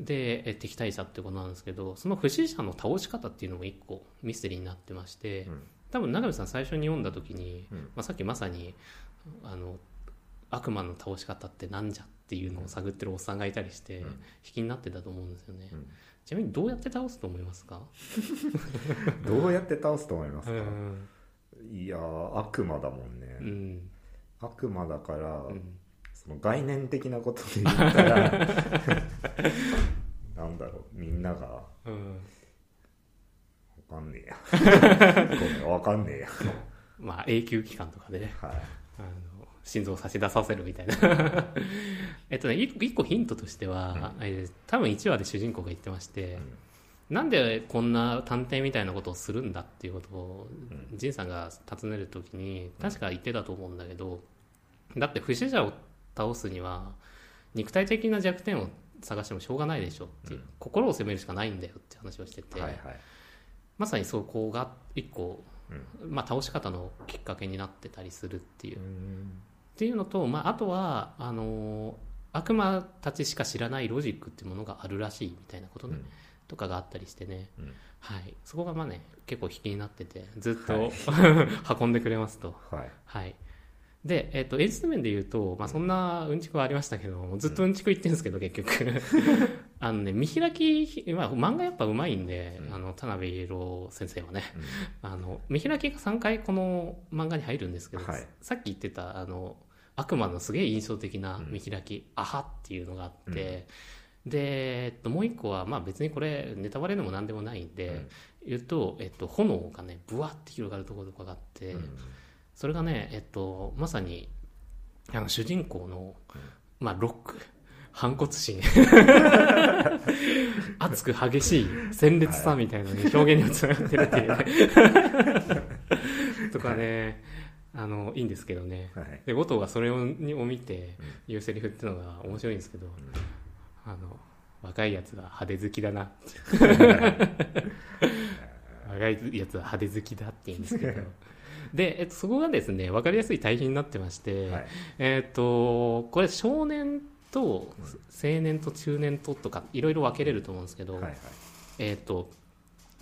[SPEAKER 2] で、えー敵対者ってことなんですけど、その不死者の倒し方っていうのも一個ミステリーになってまして、
[SPEAKER 1] うん
[SPEAKER 2] 多分永見さん最初に読んだ時に、
[SPEAKER 1] うん
[SPEAKER 2] まあ、さっきまさにあの悪魔の倒し方ってなんじゃっていうのを探ってるおっさんがいたりして、
[SPEAKER 1] うん。
[SPEAKER 2] 引きになってたと思うんですよね、
[SPEAKER 1] うん。
[SPEAKER 2] ちなみにどうやって倒すと思いますか、
[SPEAKER 1] どうやって倒すと思いますか、
[SPEAKER 2] うん。
[SPEAKER 1] いやー悪魔だもんね、
[SPEAKER 2] うん。
[SPEAKER 1] 悪魔だから、
[SPEAKER 2] うん。
[SPEAKER 1] その概念的なことで言ったら なんだろうみんながわ
[SPEAKER 2] うん。
[SPEAKER 1] かんねえや。ごめんわかんねえや。
[SPEAKER 2] まあ永久期間とかでね。
[SPEAKER 1] はい。
[SPEAKER 2] あの心臓を差し出させるみたいな。えっとね一個一個ヒントとしては、えー多分1話で主人公が言ってまして、なんでこんな探偵みたいなことをするんだっていうことを、
[SPEAKER 1] う
[SPEAKER 2] 仁さんが尋ねるときに確か言ってたと思うんだけど、だって不死者を倒すには肉体的な弱点を探してもしょうがないでしょっていう、
[SPEAKER 1] うん。
[SPEAKER 2] 心を責めるしかないんだよって話をしてて、
[SPEAKER 1] はいはい。
[SPEAKER 2] まさにそこが一個、
[SPEAKER 1] うん。
[SPEAKER 2] まあ、倒し方のきっかけになってたりするっていう。
[SPEAKER 1] う。ん
[SPEAKER 2] っていうのと、まあ、あとはあの悪魔たちしか知らないロジックっていうものがあるらしいみたいなことね、
[SPEAKER 1] うん。
[SPEAKER 2] とかがあったりしてね、
[SPEAKER 1] うん。
[SPEAKER 2] はい、そこがまあね結構引きになっててずっと、
[SPEAKER 1] はい。
[SPEAKER 2] 運んでくれますと。
[SPEAKER 1] はい。
[SPEAKER 2] はい。で、えっと演出面で言うと、まあ、そんなうんちくはありましたけどずっとうんちく言ってるんですけど、結局。あのね見開き、まあ、漫画やっぱうまいんで、
[SPEAKER 1] うん。
[SPEAKER 2] あの田辺郎先生はね。
[SPEAKER 1] うん。
[SPEAKER 2] あの見開きが3回この漫画に入るんですけど、
[SPEAKER 1] はい。
[SPEAKER 2] さっき言ってたあの悪魔のすげえ印象的な見開き、アハっていうのがあって、で、えっと、もう一個は、まあ別にこれネタバレでも何でもないんで、言うと、えっと、炎がねブワって広がるところとかがあって、
[SPEAKER 1] うん。
[SPEAKER 2] それがね、えっと、まさにあの主人公の、まあ、ロック反骨心。熱く激しい鮮烈さみたいな、ね表現にもつながってるっていう。ね とかねあのいいんですけどね。
[SPEAKER 1] はい
[SPEAKER 2] で後藤がそれをにを見て言うセリフっていうのが面白いんですけど、あの若いやつは派手好きだな 若いやつは派手好きだって言うんですけど。で、えっと、そこがですね分かりやすい対比になってまして、
[SPEAKER 1] はい。
[SPEAKER 2] えっとこれ少年と青年と中年ととかいろいろ分けれると思うんですけど、
[SPEAKER 1] はいはい。
[SPEAKER 2] えっと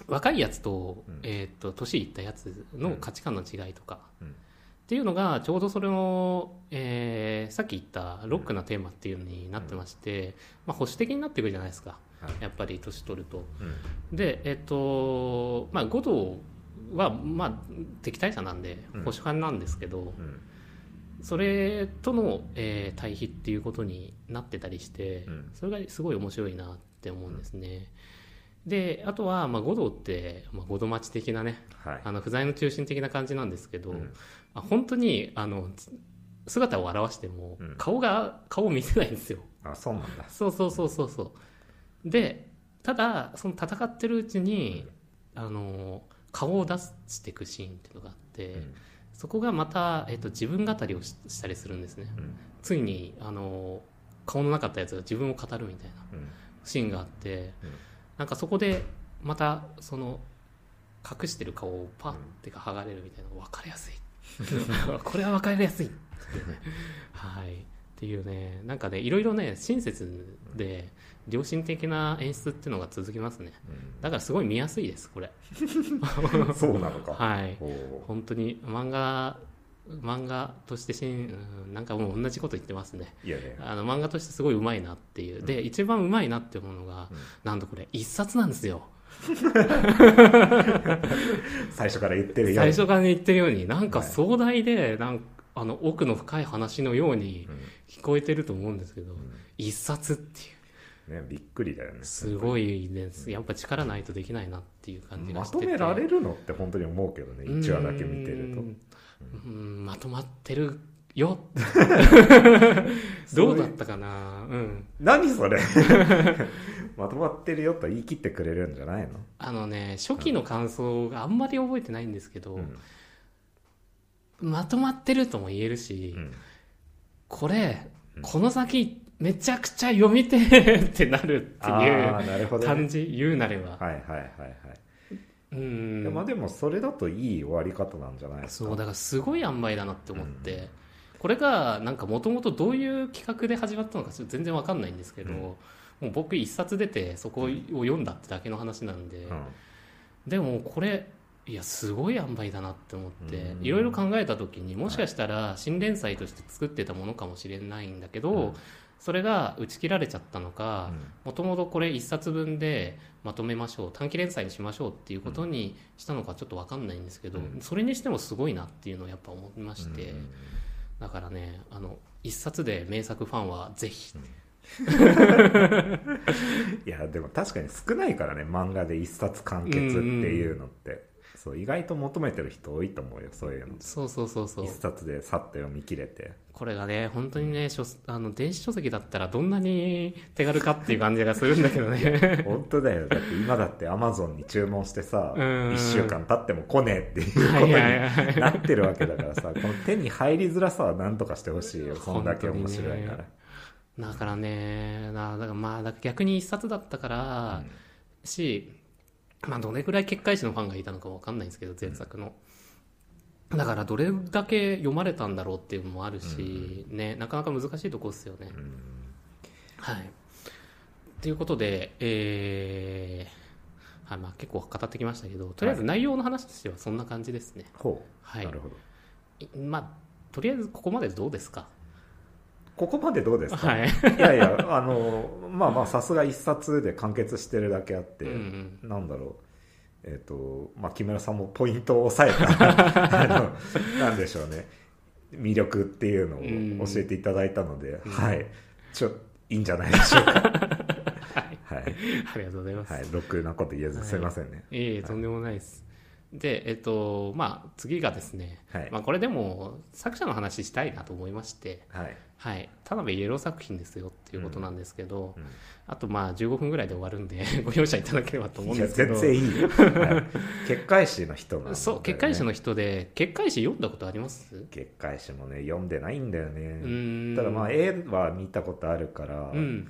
[SPEAKER 2] 若いやつと,、
[SPEAKER 1] うん。
[SPEAKER 2] えっと年いったやつの価値観の違いとか、
[SPEAKER 1] うん
[SPEAKER 2] っていうのがちょうどそれの、えーさっき言ったロックなテーマっていうのになってまして、まあ、保守的になってくるじゃないですか。
[SPEAKER 1] はい。
[SPEAKER 2] やっぱり年取ると。
[SPEAKER 1] うん。
[SPEAKER 2] でえっとまあ五道はまあ敵対者なんで
[SPEAKER 1] うん。
[SPEAKER 2] 保守派なんですけど、
[SPEAKER 1] うん。
[SPEAKER 2] それとの、えー対比っていうことになってたりして、
[SPEAKER 1] うん。
[SPEAKER 2] それがすごい面白いなって思うんですね。であとは、まあ、五道って、まあ、五道町的なね
[SPEAKER 1] はい。
[SPEAKER 2] あの不在の中心的な感じなんですけど、
[SPEAKER 1] うん
[SPEAKER 2] あ本当にあのつ姿を現しても、
[SPEAKER 1] うん。
[SPEAKER 2] 顔が顔を見せないんですよ。
[SPEAKER 1] あそうなんだ。
[SPEAKER 2] そうそうそうそうそう。でただその戦ってるうちに、あの顔を出していくシーンっていうのがあって、
[SPEAKER 1] うん。
[SPEAKER 2] そこがまた、えっと自分語りをししたりするんですね。
[SPEAKER 1] うん。
[SPEAKER 2] ついにあの顔のなかったやつが自分を語るみたいな
[SPEAKER 1] うん。
[SPEAKER 2] シーンがあって、
[SPEAKER 1] うん。
[SPEAKER 2] なんかそこでまたその隠してる顔をパッてか剥がれるみたいな分かりやすい これは分かりやすい。ってねはい。っていうねなんかねいろいろね親切で良心的な演出っていうのが続きますね。だからすごい見やすいですこれ。
[SPEAKER 1] う んそうなのか。
[SPEAKER 2] はい。本当に漫画漫画としてしん、うん、なんかもう同じこと言ってますね。
[SPEAKER 1] いやいや。
[SPEAKER 2] あの漫画としてすごいうまいなっていう。で一番うまいなって思うのが、
[SPEAKER 1] うん。
[SPEAKER 2] なんとこれ一冊なんですよ
[SPEAKER 1] 最初から言ってるよ
[SPEAKER 2] 最初から言ってるようになんか壮大でなんあの奥の深い話のように
[SPEAKER 1] うん。
[SPEAKER 2] 聞こえてると思うんですけど、
[SPEAKER 1] ん。
[SPEAKER 2] 一冊っていう。
[SPEAKER 1] ねびっくりだよね。
[SPEAKER 2] すごいです。やっぱ力ないとできないなっていう感じが
[SPEAKER 1] ま
[SPEAKER 2] して。て
[SPEAKER 1] とめられるのって本当に思うけどね1話だけ見てると。
[SPEAKER 2] うん。うんまとまってるよ。どうだったかな。うん。
[SPEAKER 1] 何それまとまってるよと言い切ってくれるんじゃないの、
[SPEAKER 2] あのね初期の感想があんまり覚えてないんですけど、
[SPEAKER 1] うん。
[SPEAKER 2] まとまってるとも言えるし、
[SPEAKER 1] うん。
[SPEAKER 2] これ
[SPEAKER 1] うん。
[SPEAKER 2] この先めちゃくちゃ読みてえってなるっていう
[SPEAKER 1] なるほど、ね、
[SPEAKER 2] 感じ言うなれば、
[SPEAKER 1] はいはいはいはい、
[SPEAKER 2] うん。
[SPEAKER 1] でまあでもそれだといい終わり方なんじゃないですか？
[SPEAKER 2] そうだからすごい塩梅だなって思って、これがなんかもともとどういう企画で始まったのかちょっと全然わかんないんですけど、
[SPEAKER 1] うん
[SPEAKER 2] もう僕一冊出てそこを読んだってだけの話なんで、
[SPEAKER 1] うん。
[SPEAKER 2] でもこれいやすごい塩梅だなって思って
[SPEAKER 1] うん。
[SPEAKER 2] いろいろ考えた時にもしかしたら新連載として作ってたものかもしれないんだけど、
[SPEAKER 1] うん。
[SPEAKER 2] それが打ち切られちゃったのか
[SPEAKER 1] うん。
[SPEAKER 2] もともとこれ一冊分でまとめましょう短期連載にしましょうっていうことにしたのかちょっと分かんないんですけど、
[SPEAKER 1] うん。
[SPEAKER 2] それにしてもすごいなっていうのをやっぱ思いまして、
[SPEAKER 1] うん。
[SPEAKER 2] だからねあの一冊で名作ファンはぜひ、
[SPEAKER 1] いやでも確かに少ないからね漫画で一冊完結っていうのって、そう意外と求めてる人多いと思うよそういうの。
[SPEAKER 2] そうそうそうそう。
[SPEAKER 1] 一冊でさっと読み切れて。
[SPEAKER 2] これがね本当にね書あの電子書籍だったらどんなに手軽かっていう感じがするんだけどね。
[SPEAKER 1] 本当だよ。だって今だってアマゾンに注文してさ
[SPEAKER 2] うん。
[SPEAKER 1] 1週間経っても来ねえっていうことになってるわけだからさこの手に入りづらさは何とかしてほしいよ。そんだけ面白いなら、
[SPEAKER 2] だからねなだからまあだから逆に一冊だったから、し、まあ、どれぐらい結界誌のファンがいたのかわかんないんですけど前作の、だからどれだけ読まれたんだろうっていうのもあるし、ねなかなか難しいとこですよね、
[SPEAKER 1] うん。
[SPEAKER 2] はい。ということでえーはいまあ、結構語ってきましたけどとりあえず内容の話としてはそんな感じですね、
[SPEAKER 1] ほう、
[SPEAKER 2] はい。
[SPEAKER 1] なるほど。
[SPEAKER 2] いまあとりあえずここまでどうですか？
[SPEAKER 1] ここまでどうですか、
[SPEAKER 2] はい、
[SPEAKER 1] いやいやあの まあまあさすが一冊で完結してるだけあって、
[SPEAKER 2] うんうん。
[SPEAKER 1] なんだろう。えっ、とまあ木村さんもポイントを押さえた あのなんでしょうね。魅力っていうのを教えていただいたので、
[SPEAKER 2] うん。
[SPEAKER 1] はい。ちょいいんじゃないでしょうか。
[SPEAKER 2] はい、
[SPEAKER 1] はい、
[SPEAKER 2] ありがとうございます、
[SPEAKER 1] はい、ろくなこと言えずすいませんね、
[SPEAKER 2] いえいえとんでもないです、でえっとまあ次がですね、
[SPEAKER 1] はい。
[SPEAKER 2] まあ、これでも作者の話したいなと思いまして
[SPEAKER 1] はい。
[SPEAKER 2] はい。田辺イエロー作品ですよっていうことなんですけど、
[SPEAKER 1] うん。
[SPEAKER 2] あとまあ15分ぐらいで終わるんで ご容赦いただければと思うんですけど。
[SPEAKER 1] 全然いいよ、はい、結界誌の人なんね
[SPEAKER 2] そう結界誌の人で結界誌読んだことあります？
[SPEAKER 1] 結界誌もね読んでないんだよ
[SPEAKER 2] う
[SPEAKER 1] ねただまあ絵は見たことあるから、
[SPEAKER 2] うん。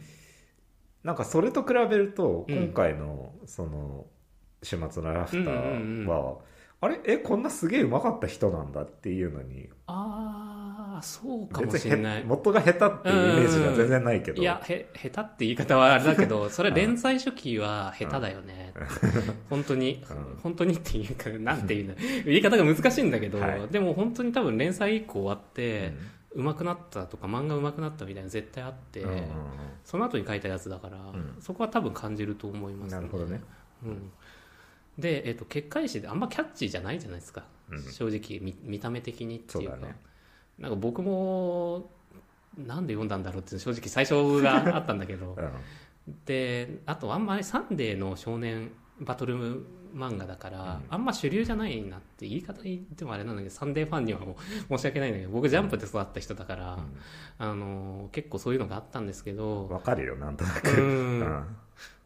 [SPEAKER 1] なんかそれと比べると
[SPEAKER 2] うん。
[SPEAKER 1] 今回のその週末のラフターは、
[SPEAKER 2] うんうんうん。
[SPEAKER 1] あれえこんなすげえうまかった人なんだっていうのに
[SPEAKER 2] ああそうかもしれない。
[SPEAKER 1] へ元が下手っていうイメージが全然ないけど。
[SPEAKER 2] いやへ下手って言い方はあれだけど それ連載初期は下手だよね、本当に、
[SPEAKER 1] うん。
[SPEAKER 2] 本当にっていうかなんていうの言い方が難しいんだけど、
[SPEAKER 1] はい。
[SPEAKER 2] でも本当に多分連載以降終わって、上手くなったとか漫画上手くなったみたいなの絶対あって、
[SPEAKER 1] うんうんうん。
[SPEAKER 2] その後に書いたやつだから、
[SPEAKER 1] ん。
[SPEAKER 2] そこは多分感じると思います、
[SPEAKER 1] なるほどね、
[SPEAKER 2] うん、で、えっと結界誌であんまキャッチーじゃないじゃないですか、
[SPEAKER 1] うん。
[SPEAKER 2] 正直見見た目的にっていうか
[SPEAKER 1] ね。
[SPEAKER 2] なんか僕もなんで読んだんだろうって正直最初があったんだけど。
[SPEAKER 1] うん。
[SPEAKER 2] であとあんまりサンデーの少年バトル漫画だから、
[SPEAKER 1] うん。
[SPEAKER 2] あんま主流じゃないなって言い方言ってもあれなんだけどサンデーファンにはもう申し訳ないんだけど僕ジャンプで育った人だから、あの結構そういうのがあったんですけど。
[SPEAKER 1] わかるよなんとなく。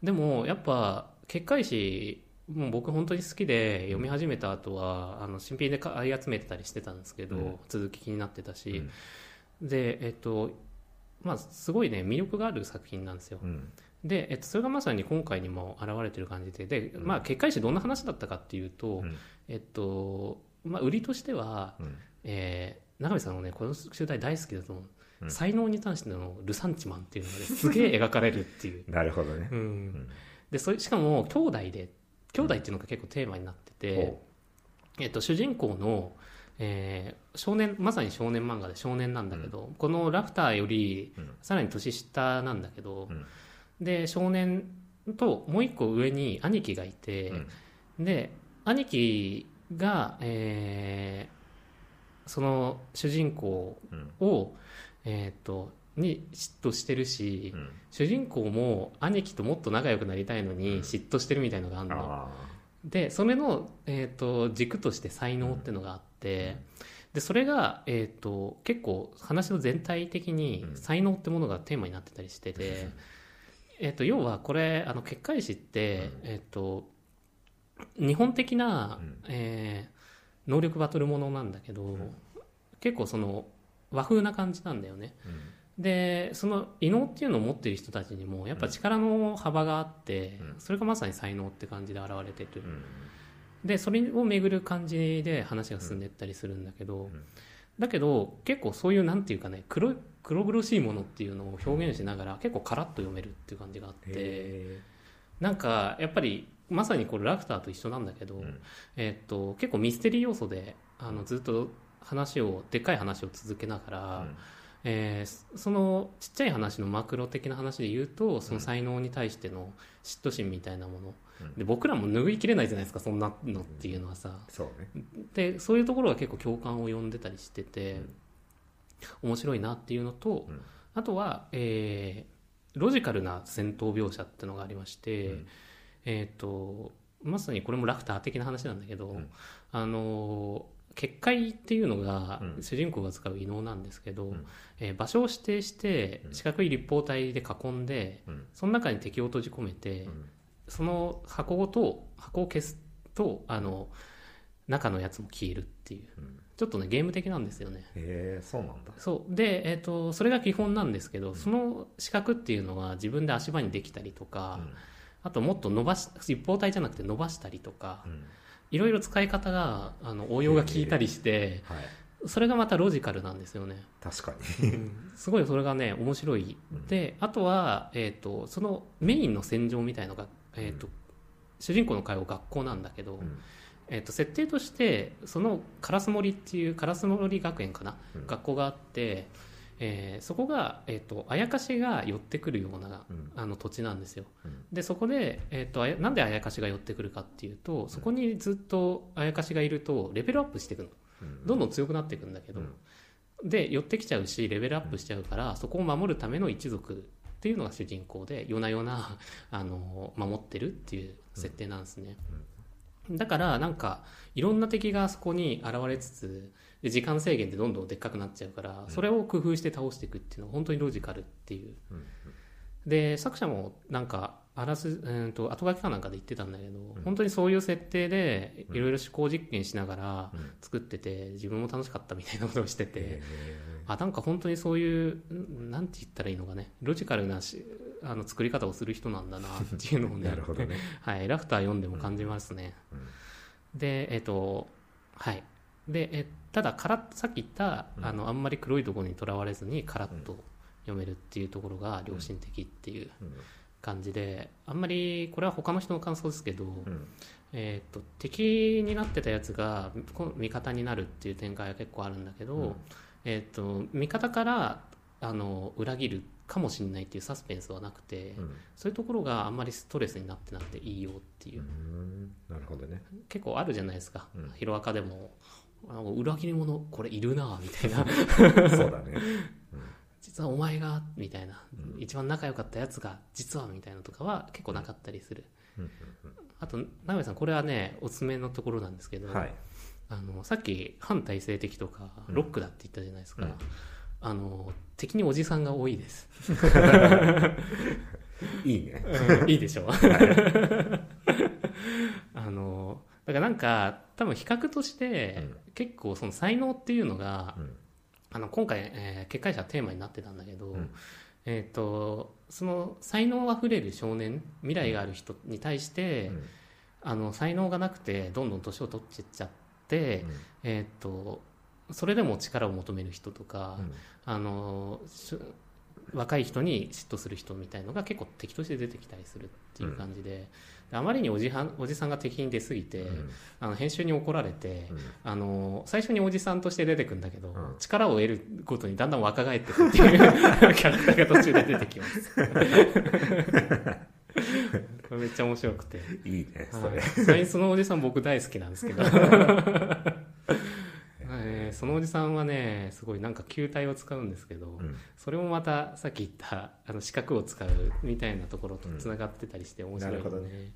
[SPEAKER 2] でもやっぱ結界誌もう僕本当に好きで読み始めた後はあの新品で買い集めてたりしてたんですけど、
[SPEAKER 1] うん。
[SPEAKER 2] 続き気になってたし、でえっとまあすごいね魅力がある作品なんですよ。
[SPEAKER 1] うん。
[SPEAKER 2] で、えっと、それがまさに今回にも現れてる感じでで、まあ、結界誌どんな話だったかっていうと、
[SPEAKER 1] うん。
[SPEAKER 2] えっとまあ、売りとしては、
[SPEAKER 1] うん。
[SPEAKER 2] えー永見さんもねこの集大大好きだと思う、
[SPEAKER 1] うん。
[SPEAKER 2] 才能に関してのルサンチマンっていうのがねすげえ描かれるっていう。
[SPEAKER 1] なるほどね。
[SPEAKER 2] うん。
[SPEAKER 1] うん。
[SPEAKER 2] でそれしかも兄弟で兄弟っていうのが結構テーマになってて、
[SPEAKER 1] ほ
[SPEAKER 2] えっと、主人公の、えー少年まさに少年漫画で少年なんだけど、このラフターより
[SPEAKER 1] うん。
[SPEAKER 2] さらに年下なんだけど、
[SPEAKER 1] うん。
[SPEAKER 2] で少年ともう一個上に兄貴がいて、で兄貴が、えーその主人公
[SPEAKER 1] うん。
[SPEAKER 2] を、えー、とに嫉妬してるし、
[SPEAKER 1] うん。
[SPEAKER 2] 主人公も兄貴ともっと仲良くなりたいのに嫉妬してるみたいのがあるの、
[SPEAKER 1] あ
[SPEAKER 2] でそれの、えー、と軸として才能っていうのがあって、でそれが、えー、と結構話の全体的に
[SPEAKER 1] うん。
[SPEAKER 2] 才能ってものがテーマになってたりしてて、えー、と要はこれあの結界師って、えー、と日本的な、
[SPEAKER 1] うん。
[SPEAKER 2] えー能力バトルものなんだけど、結構その和風な感じなんだよね。
[SPEAKER 1] ーうん
[SPEAKER 2] でその異能っていうのを持っている人たちにもやっぱ力の幅があって、
[SPEAKER 1] うん。
[SPEAKER 2] それがまさに才能って感じで現れてる、
[SPEAKER 1] うん。
[SPEAKER 2] でそれを巡る感じで話が進んでいったりするんだけど、
[SPEAKER 1] ん。
[SPEAKER 2] だけど結構そういうなんていうかね黒い黒々しいものっていうのを表現しながら結構カラッと読めるっていう感じがあって
[SPEAKER 1] へ
[SPEAKER 2] なんかやっぱりまさにこれラフターと一緒なんだけど、
[SPEAKER 1] うん。
[SPEAKER 2] えっと結構ミステリー要素であのずっと話をでっかい話を続けながら、
[SPEAKER 1] うん
[SPEAKER 2] えーそのちっちゃい話のマクロ的な話で言うとその才能に対しての嫉妬心みたいなもの、
[SPEAKER 1] うん。
[SPEAKER 2] で僕らも拭いきれないじゃないですかそんなのっていうのはさ。
[SPEAKER 1] そうね。
[SPEAKER 2] でそういうところが結構共感を呼んでたりしてて、面白いなっていうのと、
[SPEAKER 1] うん。
[SPEAKER 2] あとは、えーロジカルな戦闘描写っていうのがありまして、
[SPEAKER 1] うん。
[SPEAKER 2] えっ、とまさにこれもラフター的な話なんだけど、
[SPEAKER 1] ん。
[SPEAKER 2] あの結界っていうのが
[SPEAKER 1] うん。
[SPEAKER 2] 主人公が使う異能なんですけど、
[SPEAKER 1] ん。
[SPEAKER 2] えー場所を指定して
[SPEAKER 1] うん。
[SPEAKER 2] 四角い立方体で囲んで、
[SPEAKER 1] うん。
[SPEAKER 2] その中に敵を閉じ込めて、
[SPEAKER 1] うん。
[SPEAKER 2] その箱ごと箱を消すとあの中のやつも消えるっていう。
[SPEAKER 1] うん。
[SPEAKER 2] ちょっとねゲーム的なんですよね。
[SPEAKER 1] へえそうなんだ。
[SPEAKER 2] そう。で、えー、とそれが基本なんですけど、その四角っていうのは自分で足場にできたりとか、あともっと伸ばし一方体じゃなくて伸ばしたりとか、いろいろ使い方があの応用が効いたりして、
[SPEAKER 1] はい。
[SPEAKER 2] それがまたロジカルなんですよね。
[SPEAKER 1] 確かに。
[SPEAKER 2] すごいそれがね面白い。であとは、えー、とそのメインの戦場みたいのが、えーと主人公の会は学校なんだけど、
[SPEAKER 1] うん。
[SPEAKER 2] えー、と設定としてその烏森っていう烏森学園かな、
[SPEAKER 1] うん。
[SPEAKER 2] 学校があって、えーそこが、えー、とあやかしが寄ってくるような、
[SPEAKER 1] うん。
[SPEAKER 2] あの土地なんですよ。
[SPEAKER 1] うん。
[SPEAKER 2] でそこで、えー、とあやなんであやかしが寄ってくるかっていうとそこにずっとあやかしがいるとレベルアップしていくの。
[SPEAKER 1] うん。
[SPEAKER 2] どんどん強くなっていくんだけど、で寄ってきちゃうしレベルアップしちゃうから、そこを守るための一族っていうのが主人公で夜な夜な あの守ってるっていう設定なんですね、だからなんかいろんな敵がそこに現れつつで時間制限でどんどんでっかくなっちゃうから、それを工夫して倒していくっていうのは本当にロジカルっていう。
[SPEAKER 1] うん
[SPEAKER 2] で作者もなんかあらす、うん、と後書きかなんかで言ってたんだけど、本当にそういう設定でいろいろ思考実験しながら
[SPEAKER 1] うん。
[SPEAKER 2] 作ってて自分も楽しかったみたいなことをしてて、
[SPEAKER 1] へ
[SPEAKER 2] あなんか本当にそういうんなんて言ったらいいのかねロジカルなしあの作り方をする人なんだなっていうのをね
[SPEAKER 1] え なるほどね。
[SPEAKER 2] はい、ラフター読んでも感じますね、でえっ、とはいでえただカラッさっき言った、
[SPEAKER 1] うん。
[SPEAKER 2] あのあんまり黒いところにとらわれずにカラッと読めるっていうところが良心的っていう
[SPEAKER 1] うん。
[SPEAKER 2] 感じであんまりこれは他の人の感想ですけど、
[SPEAKER 1] うん。
[SPEAKER 2] えー、と敵になってたやつがこ味方になるっていう展開は結構あるんだけど、
[SPEAKER 1] うん。
[SPEAKER 2] えー、と味方からあの裏切るかもしれないっていうサスペンスはなくて、
[SPEAKER 1] うん。
[SPEAKER 2] そういうところがあんまりストレスになってなくていいよっていうう、
[SPEAKER 1] ん。なるほどね。
[SPEAKER 2] 結構あるじゃないですか、
[SPEAKER 1] うん。
[SPEAKER 2] ヒロアカでもあの裏切り者これいるなみたいな。
[SPEAKER 1] そうだね。
[SPEAKER 2] 実はお前がみたいな、
[SPEAKER 1] うん。
[SPEAKER 2] 一番仲良かったやつが実はみたいなのとかは結構なかったりする、
[SPEAKER 1] うん。
[SPEAKER 2] あと長部さんこれはねおすすめのところなんですけど、
[SPEAKER 1] はい。
[SPEAKER 2] あのさっき反体制的とか
[SPEAKER 1] うん。
[SPEAKER 2] ロックだって言ったじゃないですか、
[SPEAKER 1] うん。
[SPEAKER 2] あの敵におじさんが多いです。
[SPEAKER 1] いいね。
[SPEAKER 2] いいでしょ。あのだからなんか多分比較として、結構その才能っていうのが、
[SPEAKER 1] うん。
[SPEAKER 2] あの今回、えー結界者はテーマになってたんだけど、
[SPEAKER 1] ん。
[SPEAKER 2] えー、とその才能あふれる少年未来がある人に対して、
[SPEAKER 1] うん。
[SPEAKER 2] あの才能がなくてどんどん年を取ってっちゃって、えー、とそれでも力を求める人とか、
[SPEAKER 1] うん。
[SPEAKER 2] あのし若い人に嫉妬する人みたいのが結構敵として出てきたりするっていう感じで,、であまりにおじはんおじさんが敵に出過ぎて、
[SPEAKER 1] うん。
[SPEAKER 2] あの編集に怒られて、
[SPEAKER 1] うん。
[SPEAKER 2] あの最初におじさんとして出てくるんだけど、
[SPEAKER 1] ん。
[SPEAKER 2] 力を得るごとにだんだん若返ってくっていう キャラクターが途中で出てきます。こ れめっちゃ面白くて、
[SPEAKER 1] いいねそ
[SPEAKER 2] はい。
[SPEAKER 1] れ、
[SPEAKER 2] ちなみにそのおじさん僕大好きなんですけど、そのおじさんはねすごいなんか球体を使うんですけど、
[SPEAKER 1] うん。
[SPEAKER 2] それもまたさっき言ったあの四角を使うみたいなところとつながってたりして面白いよ
[SPEAKER 1] なるほど
[SPEAKER 2] ね,、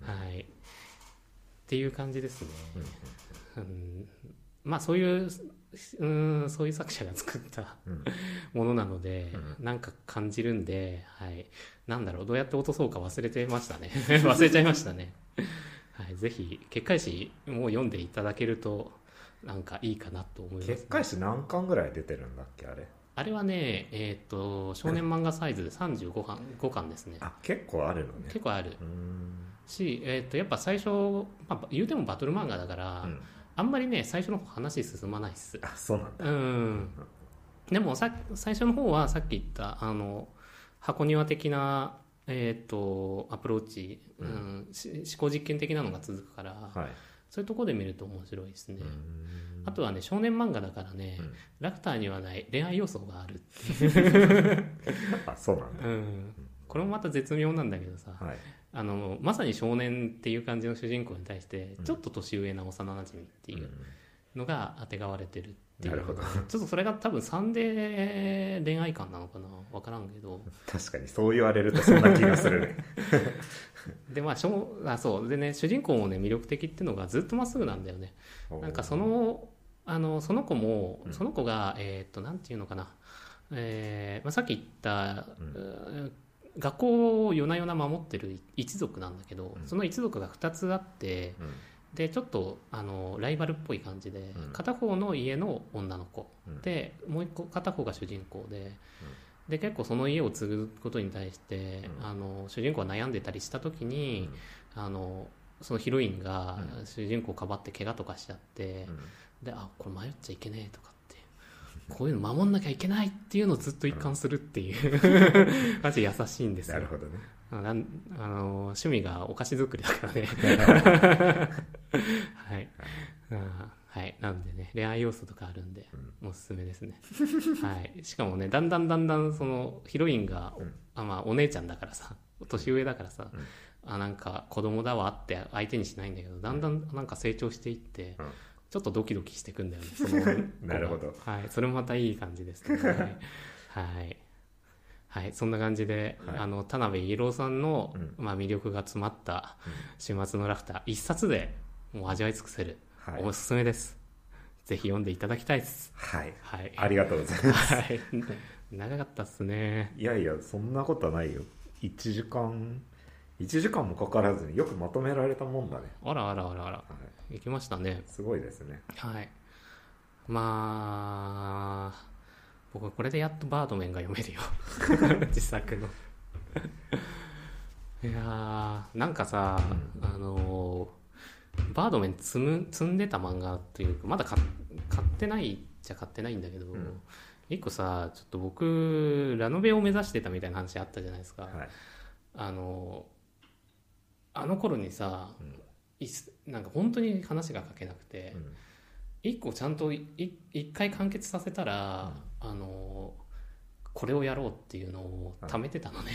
[SPEAKER 2] はい。っていう感じですね、うんまあそういううんそういう作者が作った
[SPEAKER 1] うん。
[SPEAKER 2] ものなので、なんか感じるんで、はい、なんだろうどうやって落とそうか忘れてましたね。忘れちゃいましたね、はい、ぜひ結界誌も読んでいただけるとなんかいいかなと思います、
[SPEAKER 1] 結界誌何巻ぐらい出てるんだっけあれ？
[SPEAKER 2] あれはねえっ、と少年漫画サイズで35巻 5巻ですね。
[SPEAKER 1] あ結構あるのね。
[SPEAKER 2] 結構ある。
[SPEAKER 1] うーん。
[SPEAKER 2] し、えー、とやっぱ最初、まあ、言うてもバトル漫画だから、
[SPEAKER 1] うん。
[SPEAKER 2] あんまりね最初の方話進まないっす。
[SPEAKER 1] あそうなんだ。
[SPEAKER 2] うん。でもさ最初の方はさっき言ったあの箱庭的な、えー、とアプローチ、うんし思考実験的なのが続くから、
[SPEAKER 1] はい
[SPEAKER 2] そういうところで見ると面白いですね、あとはね少年漫画だからね、
[SPEAKER 1] うん。
[SPEAKER 2] ラクターにはない恋愛要素がある、
[SPEAKER 1] あそうなんだ。
[SPEAKER 2] うん、これもまた絶妙なんだけどさ、
[SPEAKER 1] はい。
[SPEAKER 2] あのまさに少年っていう感じの主人公に対して
[SPEAKER 1] うん。
[SPEAKER 2] ちょっと年上な幼なじみっていうのがあてがわれてるっていう
[SPEAKER 1] なるほど。
[SPEAKER 2] ちょっとそれが多分サンデー恋愛観なのかな分からんけど。
[SPEAKER 1] 確かにそう言われるとそんな気がするね
[SPEAKER 2] でまあしょうあそう。でね主人公もね魅力的っていうのがずっとまっすぐなんだよね。なんかそのあのその子も
[SPEAKER 1] うん。
[SPEAKER 2] その子がえーっとなんていうのかな。えーまあ、さっき言った、
[SPEAKER 1] うん。
[SPEAKER 2] う学校を夜な夜な守ってる一族なんだけど、
[SPEAKER 1] うん。
[SPEAKER 2] その一族が2つあって
[SPEAKER 1] うん。
[SPEAKER 2] でちょっとあのライバルっぽい感じで、
[SPEAKER 1] うん。
[SPEAKER 2] 片方の家の女の子、
[SPEAKER 1] うん。
[SPEAKER 2] でもう一個片方が主人公で,、で結構その家を継ぐことに対して、
[SPEAKER 1] うん。
[SPEAKER 2] あの主人公が悩んでたりした時に、あのそのヒロインが
[SPEAKER 1] うん。
[SPEAKER 2] 主人公をかばって怪我とかしちゃって、
[SPEAKER 1] うん。
[SPEAKER 2] であこれ迷っちゃいけねえとかってこういうの守んなきゃいけないっていうのをずっと一貫するっていう マジ優しいんですよ。
[SPEAKER 1] なるほどね。
[SPEAKER 2] あなんあの趣味がお菓子作りだからね。はい。あはい。なんでね恋愛要素とかあるんで、おすすめですね。はい。しかもねだんだんだんだんそのヒロインが、
[SPEAKER 1] うん。
[SPEAKER 2] あまあお姉ちゃんだからさ年上だからさ、
[SPEAKER 1] うん。
[SPEAKER 2] あなんか子供だわって相手にしないんだけどだんだんなんか成長していって、
[SPEAKER 1] うん。
[SPEAKER 2] ちょっとドキドキしてくんだよね。その
[SPEAKER 1] なるほど。
[SPEAKER 2] はい。それもまたいい感じですね。はい。はい。そんな感じで、
[SPEAKER 1] はい。
[SPEAKER 2] あの田辺イエローさんの、
[SPEAKER 1] うん。
[SPEAKER 2] まあ、魅力が詰まった週末のラフター一冊でもう味わい尽くせる、
[SPEAKER 1] はい。
[SPEAKER 2] おすすめです。ぜひ読んでいただきたいです。
[SPEAKER 1] はい。
[SPEAKER 2] はい。
[SPEAKER 1] ありがとうございます。
[SPEAKER 2] はい。長かったっすね。
[SPEAKER 1] いやいやそんなことはないよ。1時間1時間もかからずによくまとめられたもんだね、
[SPEAKER 2] あらあらあらあら。
[SPEAKER 1] はい、
[SPEAKER 2] 行きましたね。
[SPEAKER 1] すごいですね。
[SPEAKER 2] はい。まあ僕はこれでやっとバードメンが読めるよ。自作の。いやーなんかさ、あのーバードメン積む積んでた漫画というかまだ買買ってないっちゃ買ってないんだけど、
[SPEAKER 1] ん。
[SPEAKER 2] 一個さちょっと僕ラノベを目指してたみたいな話あったじゃないですか、
[SPEAKER 1] はい。
[SPEAKER 2] あのあの頃にさ、
[SPEAKER 1] うん。
[SPEAKER 2] なんか本当に話が書けなくて、
[SPEAKER 1] うん。
[SPEAKER 2] 一個ちゃんと一回完結させたら、あのこれをやろうっていうのを貯めてたのね、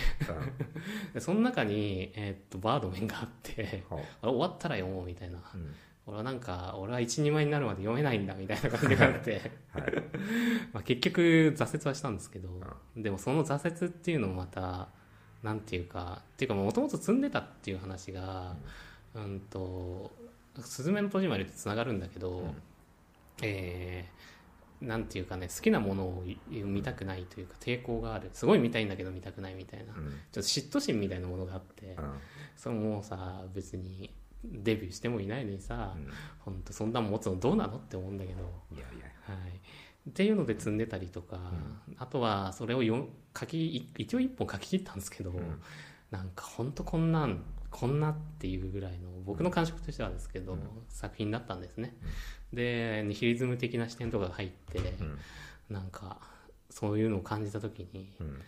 [SPEAKER 2] で その中に、えーっとバードメンがあってあ終わったら読もうみたいな。
[SPEAKER 1] あうん。
[SPEAKER 2] 俺はなんか俺は一人前になるまで読めないんだみたいな感じがあって。
[SPEAKER 1] はい。
[SPEAKER 2] まあ結局挫折はしたんですけど、でもその挫折っていうのもまたなんていうかっていうかもともと積んでたっていう話が、うん、と「すずめの戸締まり」とつながるんだけど、
[SPEAKER 1] ん。
[SPEAKER 2] えーなんていうかね好きなものを見たくないというか抵抗がある。すごい見たいんだけど見たくないみたいな、ちょ
[SPEAKER 1] うん
[SPEAKER 2] っと嫉妬心みたいなものがあって、
[SPEAKER 1] うん。
[SPEAKER 2] それもうさ別にデビューしてもいないのにさ、
[SPEAKER 1] うん。
[SPEAKER 2] 本当そんなの持つのどうなのって思うんだけど、
[SPEAKER 1] いやいや
[SPEAKER 2] はい、っていうので積んでたりとか、あとはそれをよ書きい一応一本書き切ったんですけど、
[SPEAKER 1] ん。
[SPEAKER 2] なんか本当こんなんこんなっていうぐらいの僕の感触としてはですけど、
[SPEAKER 1] うん。
[SPEAKER 2] 作品だったんですね、でニヒリズム的な視点とかが入って、
[SPEAKER 1] うん。
[SPEAKER 2] なんかそういうのを感じた時に、
[SPEAKER 1] うん。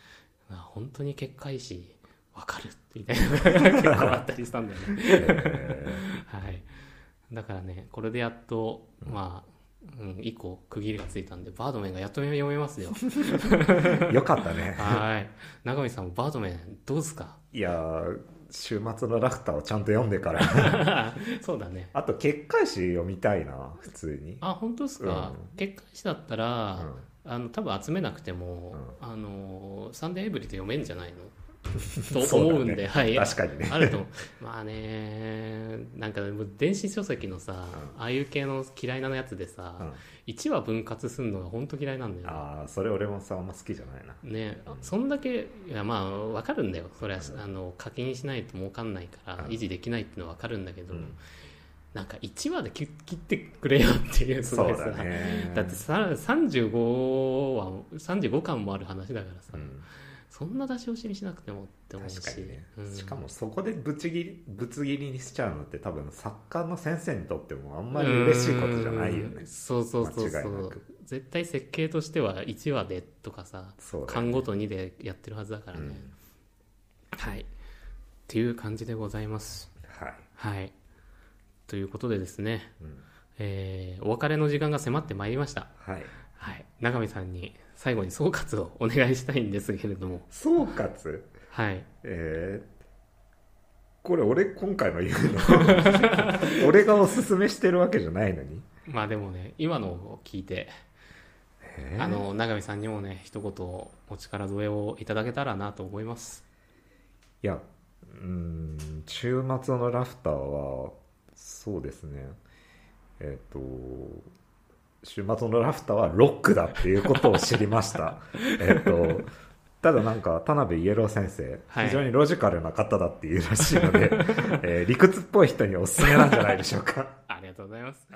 [SPEAKER 2] あ本当に結界誌わかるみたいな結構あったりしたんだよね。
[SPEAKER 1] え
[SPEAKER 2] はい、だからねこれでやっと、まあ、うん、一個区切りがついたんでバードメンがやっと読めますよ。
[SPEAKER 1] ー よかったね。
[SPEAKER 2] はい。永見さんもバードメンどうですか？
[SPEAKER 1] いやー週末のラフターをちゃんと読んでから。
[SPEAKER 2] そうだね。
[SPEAKER 1] あと結界誌読みたいな普通に。
[SPEAKER 2] あ本当ですか、
[SPEAKER 1] うん。
[SPEAKER 2] 結界誌だったら、あの多分集めなくても、あのサンデーエブリで読めんじゃないの？と思うんで、はい。
[SPEAKER 1] 確かにね。
[SPEAKER 2] あるとまあねなんか電子書籍のさ、ああいう系の嫌いなやつでさ、
[SPEAKER 1] うん。
[SPEAKER 2] 1話分割するのが本当嫌いなんだよね。
[SPEAKER 1] ああそれ俺もさあんま好きじゃないな。
[SPEAKER 2] ね、そんだけいやまあ分かるんだよ。それは、あの課金しないと儲かんないから
[SPEAKER 1] うん。
[SPEAKER 2] 維持できないっていうのは分かるんだけど、
[SPEAKER 1] うん。
[SPEAKER 2] なんか1話で切切ってくれよっていうす
[SPEAKER 1] そう
[SPEAKER 2] ごいさ。
[SPEAKER 1] だね。
[SPEAKER 2] だってさ35話35巻もある話だからさ、
[SPEAKER 1] うん
[SPEAKER 2] そんな出し惜しみしなくてもって思うし。
[SPEAKER 1] 確かにね、
[SPEAKER 2] うん。
[SPEAKER 1] しかもそこでぶち切りぶつ切りにしちゃうのって多分作家の先生にとってもあんまり嬉しいことじゃないよね。
[SPEAKER 2] うん。そうそうそうそ
[SPEAKER 1] う
[SPEAKER 2] 絶対設計としては1話でとかさ
[SPEAKER 1] ね
[SPEAKER 2] 巻ごとにでやってるはずだからね、
[SPEAKER 1] うん。
[SPEAKER 2] はい。っていう感じでございます。
[SPEAKER 1] はい、
[SPEAKER 2] はい。ということでですね、
[SPEAKER 1] うん。
[SPEAKER 2] えーお別れの時間が迫ってまいりました。
[SPEAKER 1] はい、
[SPEAKER 2] はい。永見さんに最後に総括をお願いしたいんですけれども。
[SPEAKER 1] 総括？
[SPEAKER 2] はい。
[SPEAKER 1] えーこれ俺今回の言うの？俺がおすすめしてるわけじゃないのに、
[SPEAKER 2] まあでもね今のを聞いて
[SPEAKER 1] えー？
[SPEAKER 2] あの永見さんにもね一言お力添えをいただけたらなと思います。
[SPEAKER 1] いやうーん週末のラフターはそうですね。えっ、と週末のラフターはロックだっていうことを知りました。えっとただなんか田辺イエロー先生、
[SPEAKER 2] はい。
[SPEAKER 1] 非常にロジカルな方だっていうらしいので、えー理屈っぽい人におすすめなんじゃないでしょうか。
[SPEAKER 2] ありがとうございます